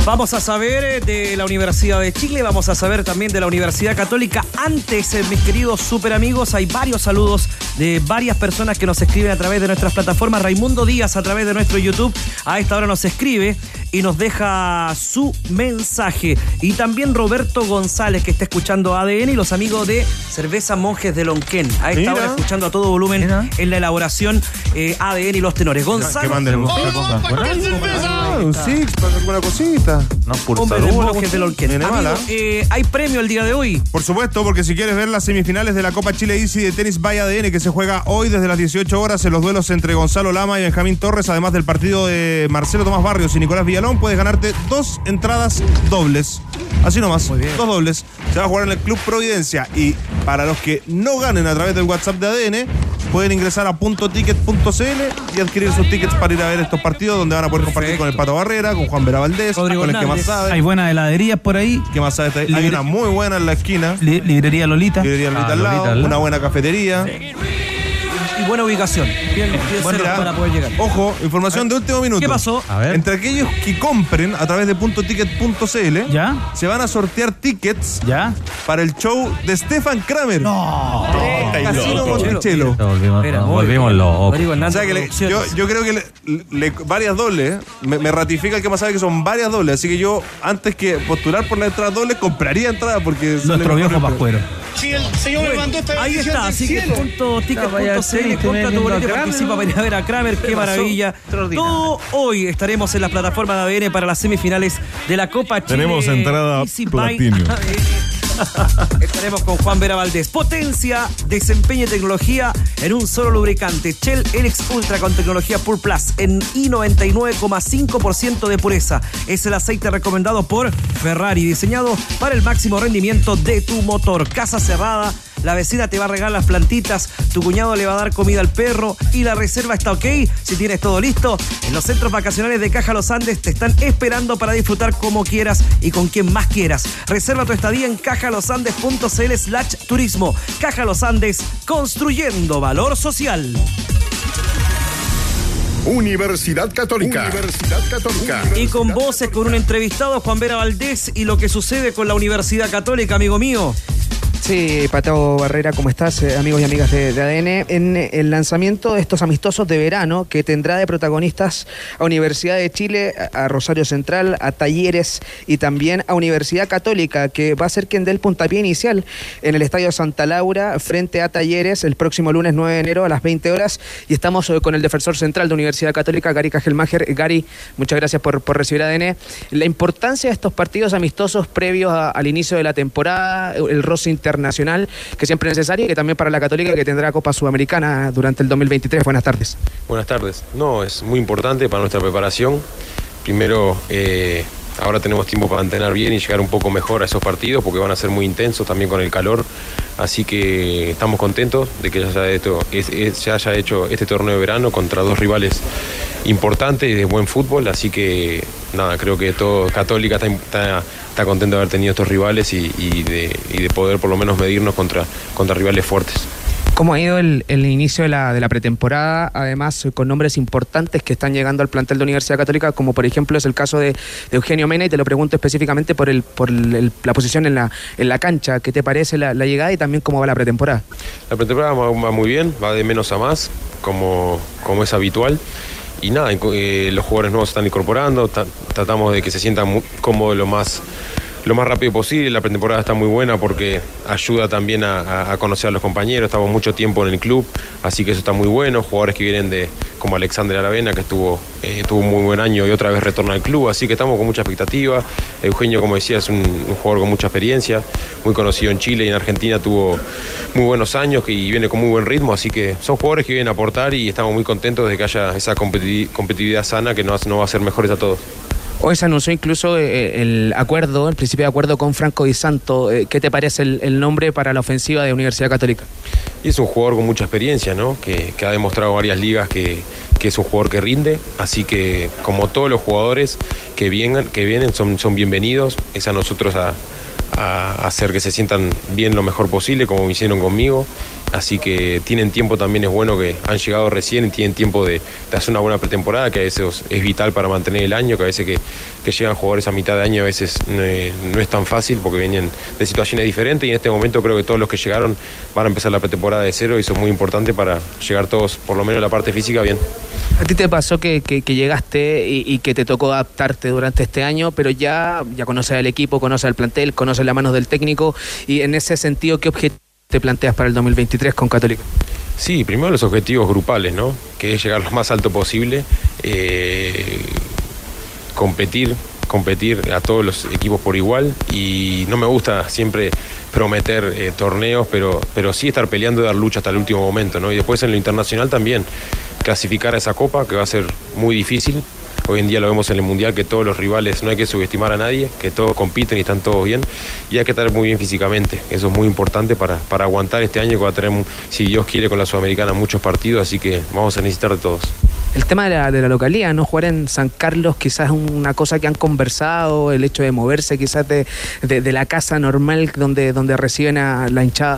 Vamos a saber eh, de la Universidad de Chile, vamos a saber también de la Universidad Católica. Antes, eh, mis queridos super amigos, hay varios saludos de varias personas que nos escriben a través de nuestras plataformas. Raimundo Díaz a través de nuestro YouTube a esta hora nos escribe y nos deja su mensaje. Y también Roberto González que está escuchando ADN y los amigos de Cerveza Monjes de Lonquén. A esta Mira. hora escuchando a todo volumen en la elaboración eh, ADN y los tenores. Gonzalo. Que manden Ah, alguna cosita. No, Hombre de Monjes Amigo, eh, hay premio el día de hoy. Por supuesto, porque si quieres ver las semifinales de la Copa Chile Easy de tenis by ADN que se juega hoy desde las 18 horas en los duelos entre Gonzalo Lama y Benjamín Torres, además del partido de Marcelo Tomás Barrios y Nicolás Villalón, puedes ganarte dos entradas dobles. Así nomás, dos dobles. Se va a jugar en el Club Providencia y para los que no ganen a través del WhatsApp de ADN, pueden ingresar a puntoticket.cl y adquirir sus tickets para ir a ver estos partidos donde van a poder compartir con el Pato Barrera, con Juan Vera Valdés, Rodrigo con el que más Hernández. sabe. Hay buenas heladerías por ahí. ¿Qué más sabe? Hay Libre- una muy buena en la esquina. Li- librería Lolita. Librería Lolita Ah, al lado, Lolita al lado. una buena cafetería. Buena ubicación. Bien, bien Bueno, para poder llegar. Ojo, información de último minuto. ¿Qué pasó? A ver. Entre aquellos que compren a través de puntoticket.cl, ¿Ya? se van a sortear tickets ¿Ya? para el show de Stefan Kramer. No. Casino Monticello. Volvimos, locos. Rodrigo O Hernández sea que le- yo, yo creo que le- le- varias dobles, me, me ratifica el que más sabe que son varias dobles, así que yo antes que postular por la entrada doble compraría entrada porque sale Nuestro mejor viejo el- pascuero. Si el señor me mandó esta Ahí está, así que punto ticket.cl estoy compra tu boleto participa para ir a ver a Kramer, qué maravilla. Todo hoy estaremos en la plataforma de ADN para las semifinales de la Copa Chile. Tenemos entrada platino. Estaremos con Juan Vera Valdés. Potencia, desempeño y tecnología en un solo lubricante. Shell Helix Ultra con tecnología Pure Plus en I99,5% de pureza. Es el aceite recomendado por Ferrari, diseñado para el máximo rendimiento de tu motor. Casa cerrada. La vecina te va a regalar las plantitas, tu cuñado le va a dar comida al perro y la reserva está ok. Si tienes todo listo, en los centros vacacionales de Caja Los Andes te están esperando para disfrutar como quieras y con quien más quieras. Reserva tu estadía en cajalosandes.cl slash turismo. Caja Los Andes, construyendo valor social. Universidad Católica. Universidad Católica. Y con voces con un entrevistado, Juan Vera Valdés, y lo que sucede con la Universidad Católica, amigo mío. Sí, Patao Barrera, ¿cómo estás, eh, amigos y amigas de, de ADN? En eh, el lanzamiento de estos amistosos de verano que tendrá de protagonistas a Universidad de Chile, a, Rosario Central, a Talleres y también a Universidad Católica, que va a ser quien dé el puntapié inicial en el Estadio Santa Laura frente a Talleres el próximo lunes 9 de enero a las 20 horas. Y estamos eh, con el defensor central de Universidad Católica, Gary Cajelmacher. Gary, muchas gracias por, por recibir ADN. La importancia de estos partidos amistosos previos al inicio de la temporada, el roce internacional que siempre es necesario y que también para la Católica que tendrá Copa Sudamericana durante el 2023. Buenas tardes. Buenas tardes. No, es muy importante para nuestra preparación. Primero, eh, ahora tenemos tiempo para entrenar bien y llegar un poco mejor a esos partidos porque van a ser muy intensos también con el calor. Así que estamos contentos de que ya se haya, hecho este torneo de verano contra dos rivales importantes de buen fútbol. Así que nada, creo que todo Católica está- está contento de haber tenido estos rivales y, y de, y de poder por lo menos medirnos contra, contra rivales fuertes. ¿Cómo ha ido el, el inicio de la, de la pretemporada? Además, eh, con nombres importantes que están llegando al plantel de Universidad Católica, como por ejemplo es el caso de, de Eugenio Mena, y te lo pregunto específicamente por, el, por el- la posición en la, en la cancha. ¿Qué te parece la, la llegada y también cómo va la pretemporada? La pretemporada va, va muy bien, va de menos a más, como, como es habitual. Y nada, eh, los jugadores nuevos están incorporando, ta- tratamos de que se sientan cómodos lo más, lo más rápido posible. La pretemporada está muy buena porque ayuda también a, conocer a los compañeros. Estamos mucho tiempo en el club, así que eso está muy bueno. Jugadores que vienen de, como Alexander Aravena, que estuvo, eh, tuvo un muy buen año y otra vez retorna al club, así que estamos con mucha expectativa. Eugenio, como decía, es un, jugador con mucha experiencia, muy conocido en Chile y en Argentina, tuvo muy buenos años y viene con muy buen ritmo, así que son jugadores que vienen a aportar y estamos muy contentos de que haya esa competi- competitividad sana que nos, nos va a hacer mejores a todos. Hoy se anunció incluso eh, el acuerdo, el principio de acuerdo con Franco Di Santo. Eh, ¿Qué te parece el, nombre para la ofensiva de Universidad Católica? Y es un jugador con mucha experiencia, ¿no? Que, que ha demostrado varias ligas que, que es un jugador que rinde. Así que, como todos los jugadores que vienen, que vienen son, son bienvenidos. Es a nosotros a, hacer que se sientan bien lo mejor posible, como hicieron conmigo. Así que tienen tiempo también, es bueno que han llegado recién y tienen tiempo de, hacer una buena pretemporada, que a veces es vital para mantener el año, que a veces que, llegan jugadores a mitad de año a veces no es tan fácil porque vienen de situaciones diferentes y en este momento creo que todos los que llegaron van a empezar la pretemporada de cero y eso es muy importante para llegar todos, por lo menos en la parte física, bien. ¿A ti te pasó que, llegaste y, y que te tocó adaptarte durante este año, pero ya, ya conoces al equipo, conoces al plantel, conoces las manos del técnico y en ese sentido, ¿qué objetivo te planteas para el 2023 con Católica? Sí, primero los objetivos grupales, ¿no? Que es llegar lo más alto posible, eh, competir, competir a todos los equipos por igual y no me gusta siempre prometer eh, torneos, pero, pero sí estar peleando y dar lucha hasta el último momento, ¿no? Y después en lo internacional también, clasificar a esa copa que va a ser muy difícil. Hoy en día lo vemos en el Mundial que todos los rivales, no hay que subestimar a nadie, que todos compiten y están todos bien. Y hay que estar muy bien físicamente. Eso es muy importante para, para aguantar este año que va a tener, si Dios quiere, con la Sudamericana muchos partidos. Así que vamos a necesitar de todos. El tema de la, de la localidad, ¿no? Jugar en San Carlos quizás es una cosa que han conversado, el hecho de moverse quizás de, de- de la casa normal donde, donde reciben a la hinchada.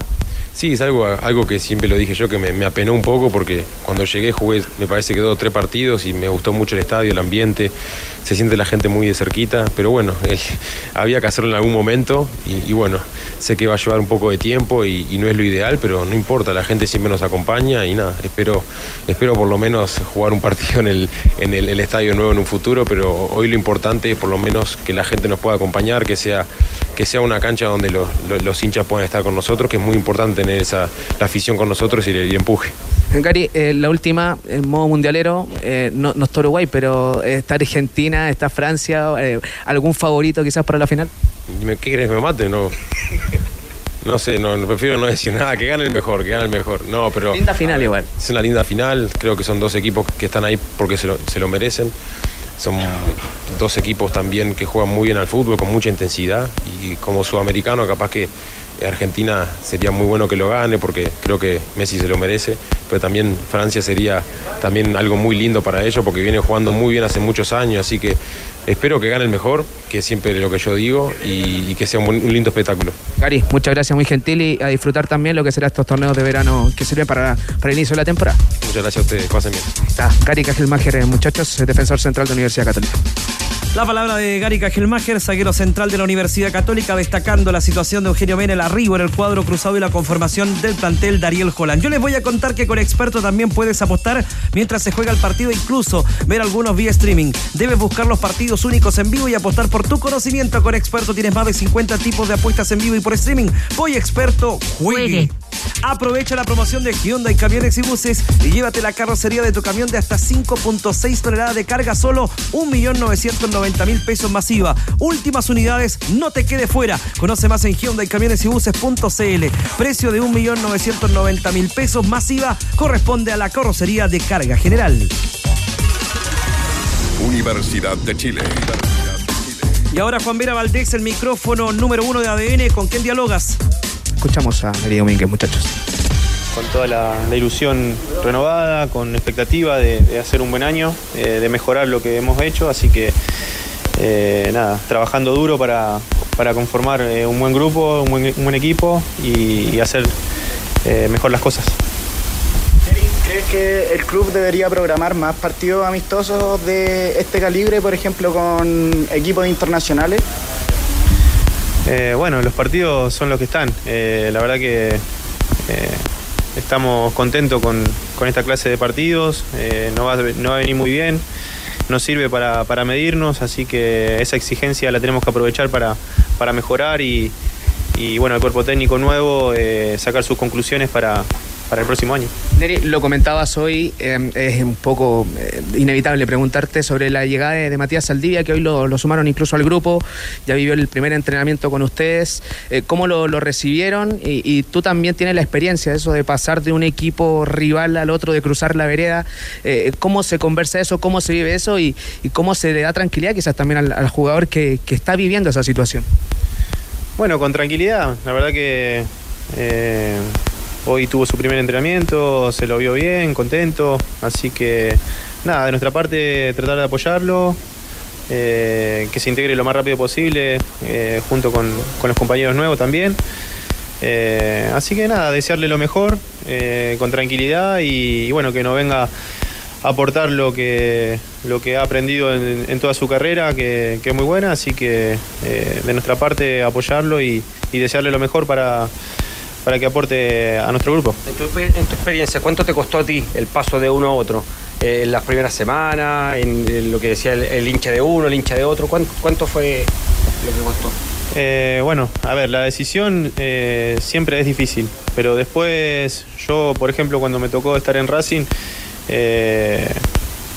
Sí, es algo, algo que siempre lo dije yo, que me, apenó un poco porque cuando llegué jugué, me parece que dos tres partidos y me gustó mucho el estadio, el ambiente, se siente la gente muy de cerquita, pero bueno, el- había que hacerlo en algún momento y, bueno, sé que va a llevar un poco de tiempo y, y no es lo ideal, pero no importa, la gente siempre nos acompaña y nada, espero, espero por lo menos jugar un partido en el, en el, el estadio nuevo en un futuro, pero hoy lo importante es por lo menos que la gente nos pueda acompañar, que sea, que sea una cancha donde los, los- los hinchas puedan estar con nosotros, que es muy importante tener esa, la afición con nosotros y el, empuje. Gary, eh, la última, en modo mundialero, eh, no, no está Uruguay, pero eh, está Argentina, está Francia, eh, ¿algún favorito quizás para la final? ¿Qué que me mate? No. No sé, no, prefiero no decir nada, que gane el mejor, que gane el mejor. No, pero. Linda final igual. Es una linda final, creo que son dos equipos que están ahí porque se lo, se lo merecen. Son dos equipos también que juegan muy bien al fútbol, con mucha intensidad. Y como sudamericano, capaz que Argentina sería muy bueno que lo gane porque creo que Messi se lo merece. Pero también Francia sería también algo muy lindo para ellos porque viene jugando muy bien hace muchos años. Así que espero que gane el mejor, que es siempre lo que yo digo, y, y que sea un, lindo espectáculo. Gary, muchas gracias, muy gentil y a disfrutar también lo que será estos torneos de verano que sirven para, para el inicio de la temporada. Muchas gracias a ustedes, pasen bien. Está Gary Cajelmacher, eh, muchachos, defensor central de la Universidad Católica. La palabra de Gary Cajelmacher, zaguero central de la Universidad Católica, destacando la situación de Eugenio Mena, el arribo en el cuadro cruzado y la conformación del plantel Dariel Holland. Yo les voy a contar que con Experto también puedes apostar mientras se juega el partido, incluso ver algunos vía streaming. Debes buscar los partidos únicos en vivo y apostar por tu conocimiento. Con Experto tienes más de 50 tipos de apuestas en vivo y por streaming. Voy Experto, juegue. Aprovecha la promoción de Hyundai Camiones y Buses y llévate la carrocería de tu camión de hasta 5.6 toneladas de carga, solo 1.990.000 pesos masiva. Últimas unidades, no te quede fuera. Conoce más en Hyundai Camiones y Buses.cl. Precio de 1.990.000 pesos masiva corresponde a la carrocería de carga general. Universidad de Chile. Y ahora Juan Vera Valdés, el micrófono número uno de ADN. ¿Con quién dialogas? Escuchamos a Gary Domínguez, muchachos. con toda la, la ilusión renovada, con expectativa de, de hacer un buen año, eh, de mejorar lo que hemos hecho, así que eh, nada, trabajando duro para, para conformar eh, un buen grupo, un buen, un buen equipo y, y hacer eh, mejor las cosas. ¿Crees que el club debería programar más partidos amistosos de este calibre, por ejemplo, con equipos internacionales? Eh, bueno, los partidos son los que están. Eh, la verdad que eh, estamos contentos con, con esta clase de partidos. No, va, no va a venir muy bien. Nos sirve para, para medirnos, así que esa exigencia la tenemos que aprovechar para, para mejorar y, y, bueno, el cuerpo técnico nuevo sacar sus conclusiones para, para el próximo año. Neri, lo comentabas hoy, eh, es un poco eh, inevitable preguntarte sobre la llegada de, de Matías Saldivia, que hoy lo, lo sumaron incluso al grupo, ya vivió el primer entrenamiento con ustedes, eh, ¿cómo lo, lo recibieron? Y, y tú también tienes la experiencia de eso de pasar de un equipo rival al otro, de cruzar la vereda, Eh, ¿cómo se conversa eso, cómo se vive eso y, y cómo se le da tranquilidad quizás también al, al jugador que, que está viviendo esa situación? Bueno, con tranquilidad. La verdad que eh, hoy tuvo su primer entrenamiento, se lo vio bien, contento. Así que nada, de nuestra parte tratar de apoyarlo, eh, que se integre lo más rápido posible eh, junto con, con los compañeros nuevos también. Eh, así que nada, desearle lo mejor, con tranquilidad y, bueno, que nos venga a aportar lo que, lo que ha aprendido en, toda su carrera, que, es muy buena, así que de nuestra parte apoyarlo y desearle lo mejor para, para que aporte a nuestro grupo. En tu, en tu experiencia, ¿cuánto te costó a ti el paso de uno a otro? Eh, en las primeras semanas, en, en lo que decía el, el hincha de uno, el hincha de otro, ¿cuánto, cuánto fue lo que costó? Eh, bueno, a ver, la decisión eh, siempre es difícil, pero después yo, por ejemplo, cuando me tocó estar en Racing, eh,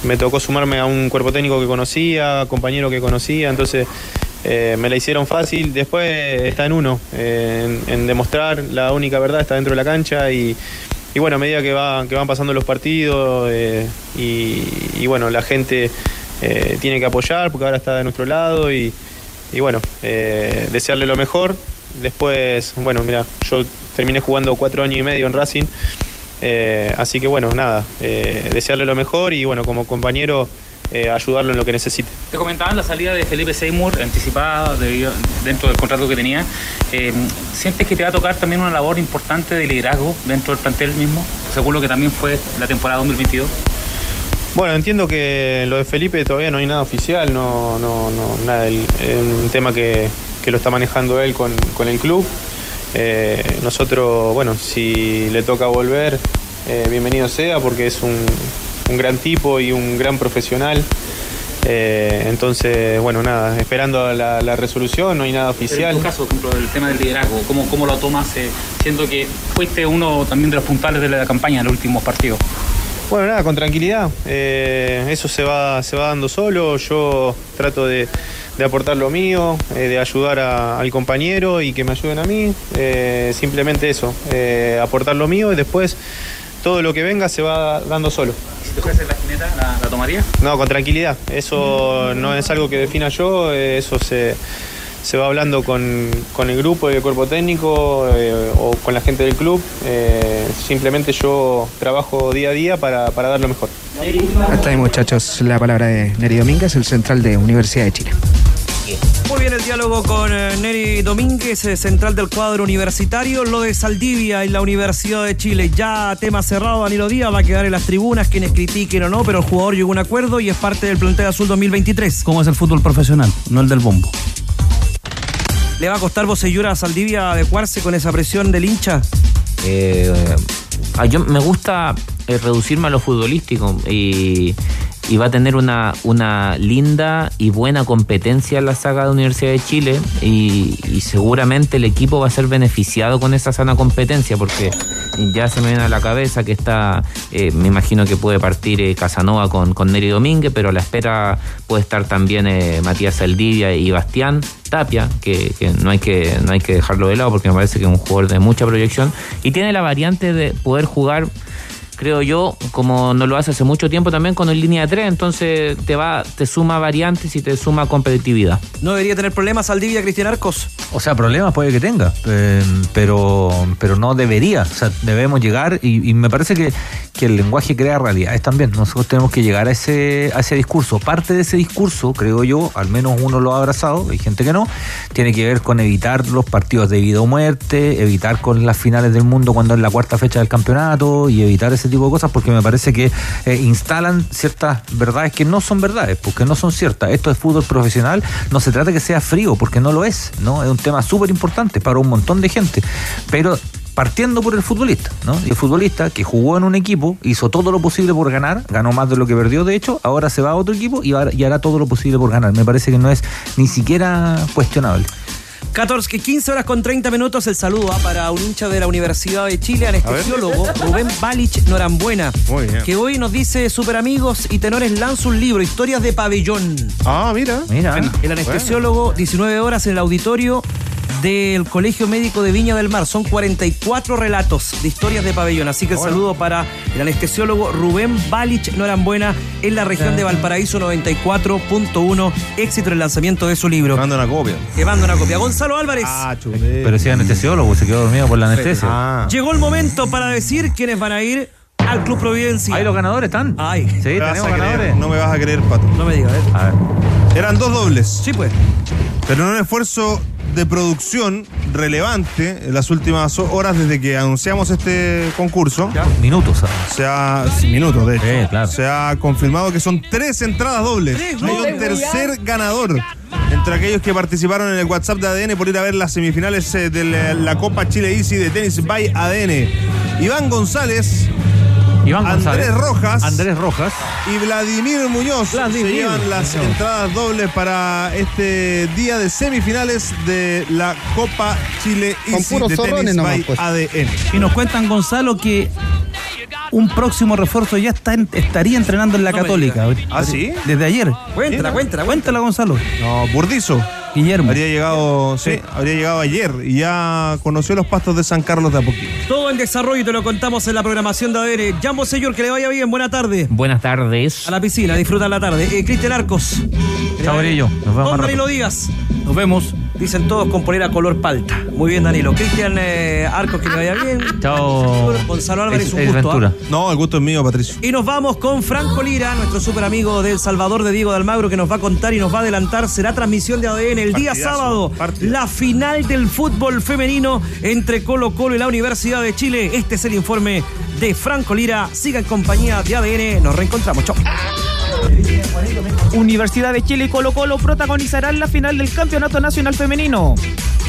me tocó sumarme a un cuerpo técnico que conocía, compañero que conocía, entonces eh, me la hicieron fácil. Después está en uno, eh, en, demostrar la única verdad está dentro de la cancha y, y bueno, a medida que, va, que van pasando los partidos eh, y, y bueno, la gente tiene que apoyar porque ahora está de nuestro lado y, y bueno, desearle lo mejor. Después, bueno, mira, yo terminé jugando cuatro años y medio en Racing, así que bueno, nada, desearle lo mejor y bueno, como compañero eh, ayudarlo en lo que necesite. Te comentaban la salida de Felipe Seymour anticipada dentro del contrato que tenía. Eh, ¿Sientes que te va a tocar también una labor importante de liderazgo dentro del plantel mismo? Según lo que también fue la temporada 2022. Bueno, entiendo que lo de Felipe todavía no hay nada oficial, no, no, no, nada, es un tema que, que lo está manejando él con, con el club. Eh, nosotros, bueno, si le toca volver, eh, bienvenido sea, porque es un, un gran tipo y un gran profesional. Eh, entonces, bueno, nada, esperando la, la resolución, no hay nada oficial. en tu caso, por ejemplo, el tema del liderazgo, ¿cómo, cómo lo tomas? eh, siendo que fuiste uno también de los puntales de la campaña en los últimos partidos. Bueno, nada, con tranquilidad. Eh, eso se va, se va dando solo. Yo trato de, de aportar lo mío, de ayudar a- al compañero y que me ayuden a mí. Simplemente eso, aportar lo mío y después todo lo que venga se va dando solo. Si te ofrecen la jineta, ¿la, la tomarías? No, con tranquilidad. Eso no es algo que defina yo, eh, eso se, se va hablando con, con el grupo y el cuerpo técnico eh, o con la gente del club. Eh, simplemente yo trabajo día a día para, para dar lo mejor. Hasta ahí, muchachos, la palabra de Neri Domínguez, el central de Universidad de Chile. Muy bien el diálogo con eh, Neri Domínguez, eh, central del cuadro universitario. Lo de Saldivia y la Universidad de Chile, ya tema cerrado, Danilo Díaz va a quedar en las tribunas, quienes critiquen o no, pero el jugador llegó a un acuerdo y es parte del plantel azul 2023. ¿Cómo es el fútbol profesional? No el del bombo. ¿Le va a costar Bocellura a Saldivia adecuarse con esa presión del hincha? Eh, ah, yo me gusta eh, reducirme a lo futbolístico y, y va a tener una, una linda y buena competencia en la saga de Universidad de Chile y, seguramente el equipo va a ser beneficiado con esa sana competencia porque ya se me viene a la cabeza que está, eh, me imagino que puede partir eh, Casanova con, con Neri Domínguez, pero a la espera puede estar también eh, Matías Saldivia y Bastián Tapia, que no, hay que no hay que dejarlo de lado porque me parece que es un jugador de mucha proyección y tiene la variante de poder jugar creo yo, como no lo hace hace mucho tiempo también con el línea de tres, entonces te va, te suma variantes y te suma competitividad. ¿No debería tener problemas Saldivia Cristian Arcos? O sea, problemas puede que tenga, eh, pero, pero no debería. O sea, debemos llegar y, y me parece que, que el lenguaje crea realidades también. Nosotros tenemos que llegar a ese, a ese discurso. Parte de ese discurso, creo yo, al menos uno lo ha abrazado, hay gente que no, tiene que ver con evitar los partidos de vida o muerte, evitar con las finales del mundo cuando es la cuarta fecha del campeonato y evitar ese tipo de cosas porque me parece que eh, instalan ciertas verdades que no son verdades, porque no son ciertas. Esto es fútbol profesional, no se trata que sea frío, porque no lo es, ¿no? Es un tema súper importante para un montón de gente, pero partiendo por el futbolista, ¿no? Y el futbolista que jugó en un equipo, hizo todo lo posible por ganar, ganó más de lo que perdió, de hecho, ahora se va a otro equipo y, hará todo lo posible por ganar. Me parece que no es ni siquiera cuestionable. 14, 15 horas con 30 minutos. El saludo va para un hincha de la Universidad de Chile, anestesiólogo Rubén Balich Norambuena, Muy bien. que hoy nos dice Super Amigos y Tenores lanza un libro, Historias de Pabellón. Ah, mira. Mira. El anestesiólogo, 19 horas en el auditorio del Colegio Médico de Viña del Mar. Son 44 relatos de historias de pabellón. Así que el saludo para el anestesiólogo Rubén Balich Norambuena en la región de Valparaíso 94.1. Éxito en el lanzamiento de su libro. Manda una copia. Que manda una copia. Gonzalo Álvarez. Ah, Pero si es anestesiólogo, se quedó dormido por la anestesia. Ah. Llegó el momento para decir quiénes van a ir al Club Providencia. Ahí los ganadores están. Ay. Sí, tenemos a creer, ganadores. No me vas a creer, Pato. No me digas, A ver. Eran dos dobles. Sí, pues. Pero en un esfuerzo de producción relevante en las últimas horas desde que anunciamos este concurso. Minutos. ¿sabes? Se ha, minutos, de hecho. Sí, claro. Se ha confirmado que son tres entradas dobles. Tres Hay un tercer ganador entre aquellos que participaron en el WhatsApp de ADN por ir a ver las semifinales eh, de la, la Copa Chile Easy de tenis by ADN. Iván González, Iván González. Andrés Rojas. Andrés Rojas. y Vladimir Muñoz Vladimir. se llevan las entradas dobles para este día de semifinales de la Copa Chile Con Easy puros de tenis nomás, by pues. ADN. Y nos cuentan, Gonzalo, que un próximo refuerzo ya está en- estaría entrenando en la No me Católica. ¿Ah, sí? Desde ayer. Cuéntala, cuéntala, Cuéntala, Gonzalo. No, Burdizo. Guillermo. Habría llegado, sí, habría llegado ayer y ya conoció los pastos de San Carlos de a poquito. Todo en desarrollo y te lo contamos en la programación de ADN. Jambo Señor, que le vaya bien. Buena tarde. Buenas tardes. A la piscina, disfruta la tarde. Eh, Cristian Arcos. Chao, Brillo. Nos vemos rato. Danilo Díaz. Nos Nos vemos. Dicen todos con polera color palta. Muy bien, Danilo. Cristian eh, Arcos, que le vaya bien. Chao. Gonzalo Álvarez, Es- un es gusto. ¿ah? No, el gusto es mío, Patricio. Y nos vamos con Franco Lira, nuestro super amigo del Salvador de Diego de Almagro, que nos va a contar y nos va a adelantar. Será transmisión de ADN el día Partidazo, sábado. La final del fútbol femenino entre Colo Colo y la Universidad de Chile. Este es el informe de Franco Lira. Siga en compañía de ADN. Nos reencontramos. Chau. Universidad de Chile y Colo Colo protagonizarán la final del Campeonato Nacional Femenino.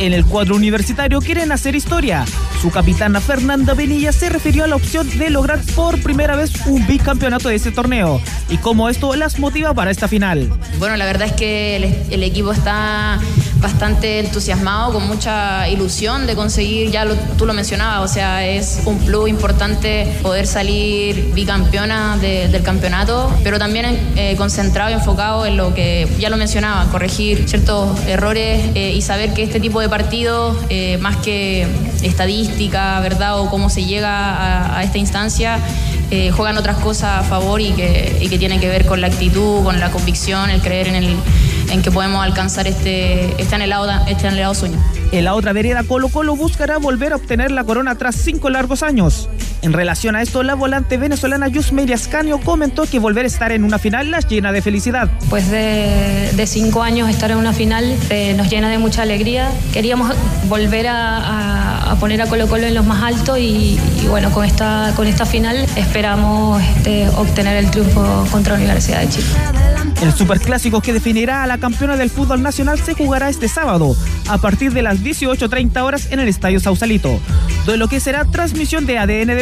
En el cuadro universitario quieren hacer historia. Su capitana Fernanda Benilla se refirió a la opción de lograr por primera vez un bicampeonato de este torneo y cómo esto las motiva para esta final. Bueno, la verdad es que el, el equipo está bastante entusiasmado, con mucha ilusión de conseguir, ya lo- tú lo mencionabas, o sea, es un plus importante poder salir bicampeona de- del campeonato, pero también eh, concentrado y enfocado en lo que ya lo mencionaba, corregir ciertos errores eh, y saber que este tipo de partidos, eh, más que estadística, ¿verdad? O cómo se llega a, a esta instancia, eh, juegan otras cosas a favor y que, y que tienen que ver con la actitud, con la convicción, el creer en, el, en que podemos alcanzar este, este, anhelado, este anhelado sueño. En la otra vereda, Colo Colo buscará volver a obtener la corona tras cinco largos años. En relación a esto, la volante venezolana Yusmeria Ascanio comentó que volver a estar en una final las llena de felicidad. Después de, de cinco años estar en una final eh, nos llena de mucha alegría. Queríamos volver a, a- a poner a Colo Colo en los más altos y, y bueno, con esta, con esta final esperamos este, obtener el triunfo contra la Universidad de Chile. El superclásico que definirá a la campeona del fútbol nacional se jugará este sábado a partir de las 18.30 horas en el Estadio Sausalito, de lo que será transmisión de ADN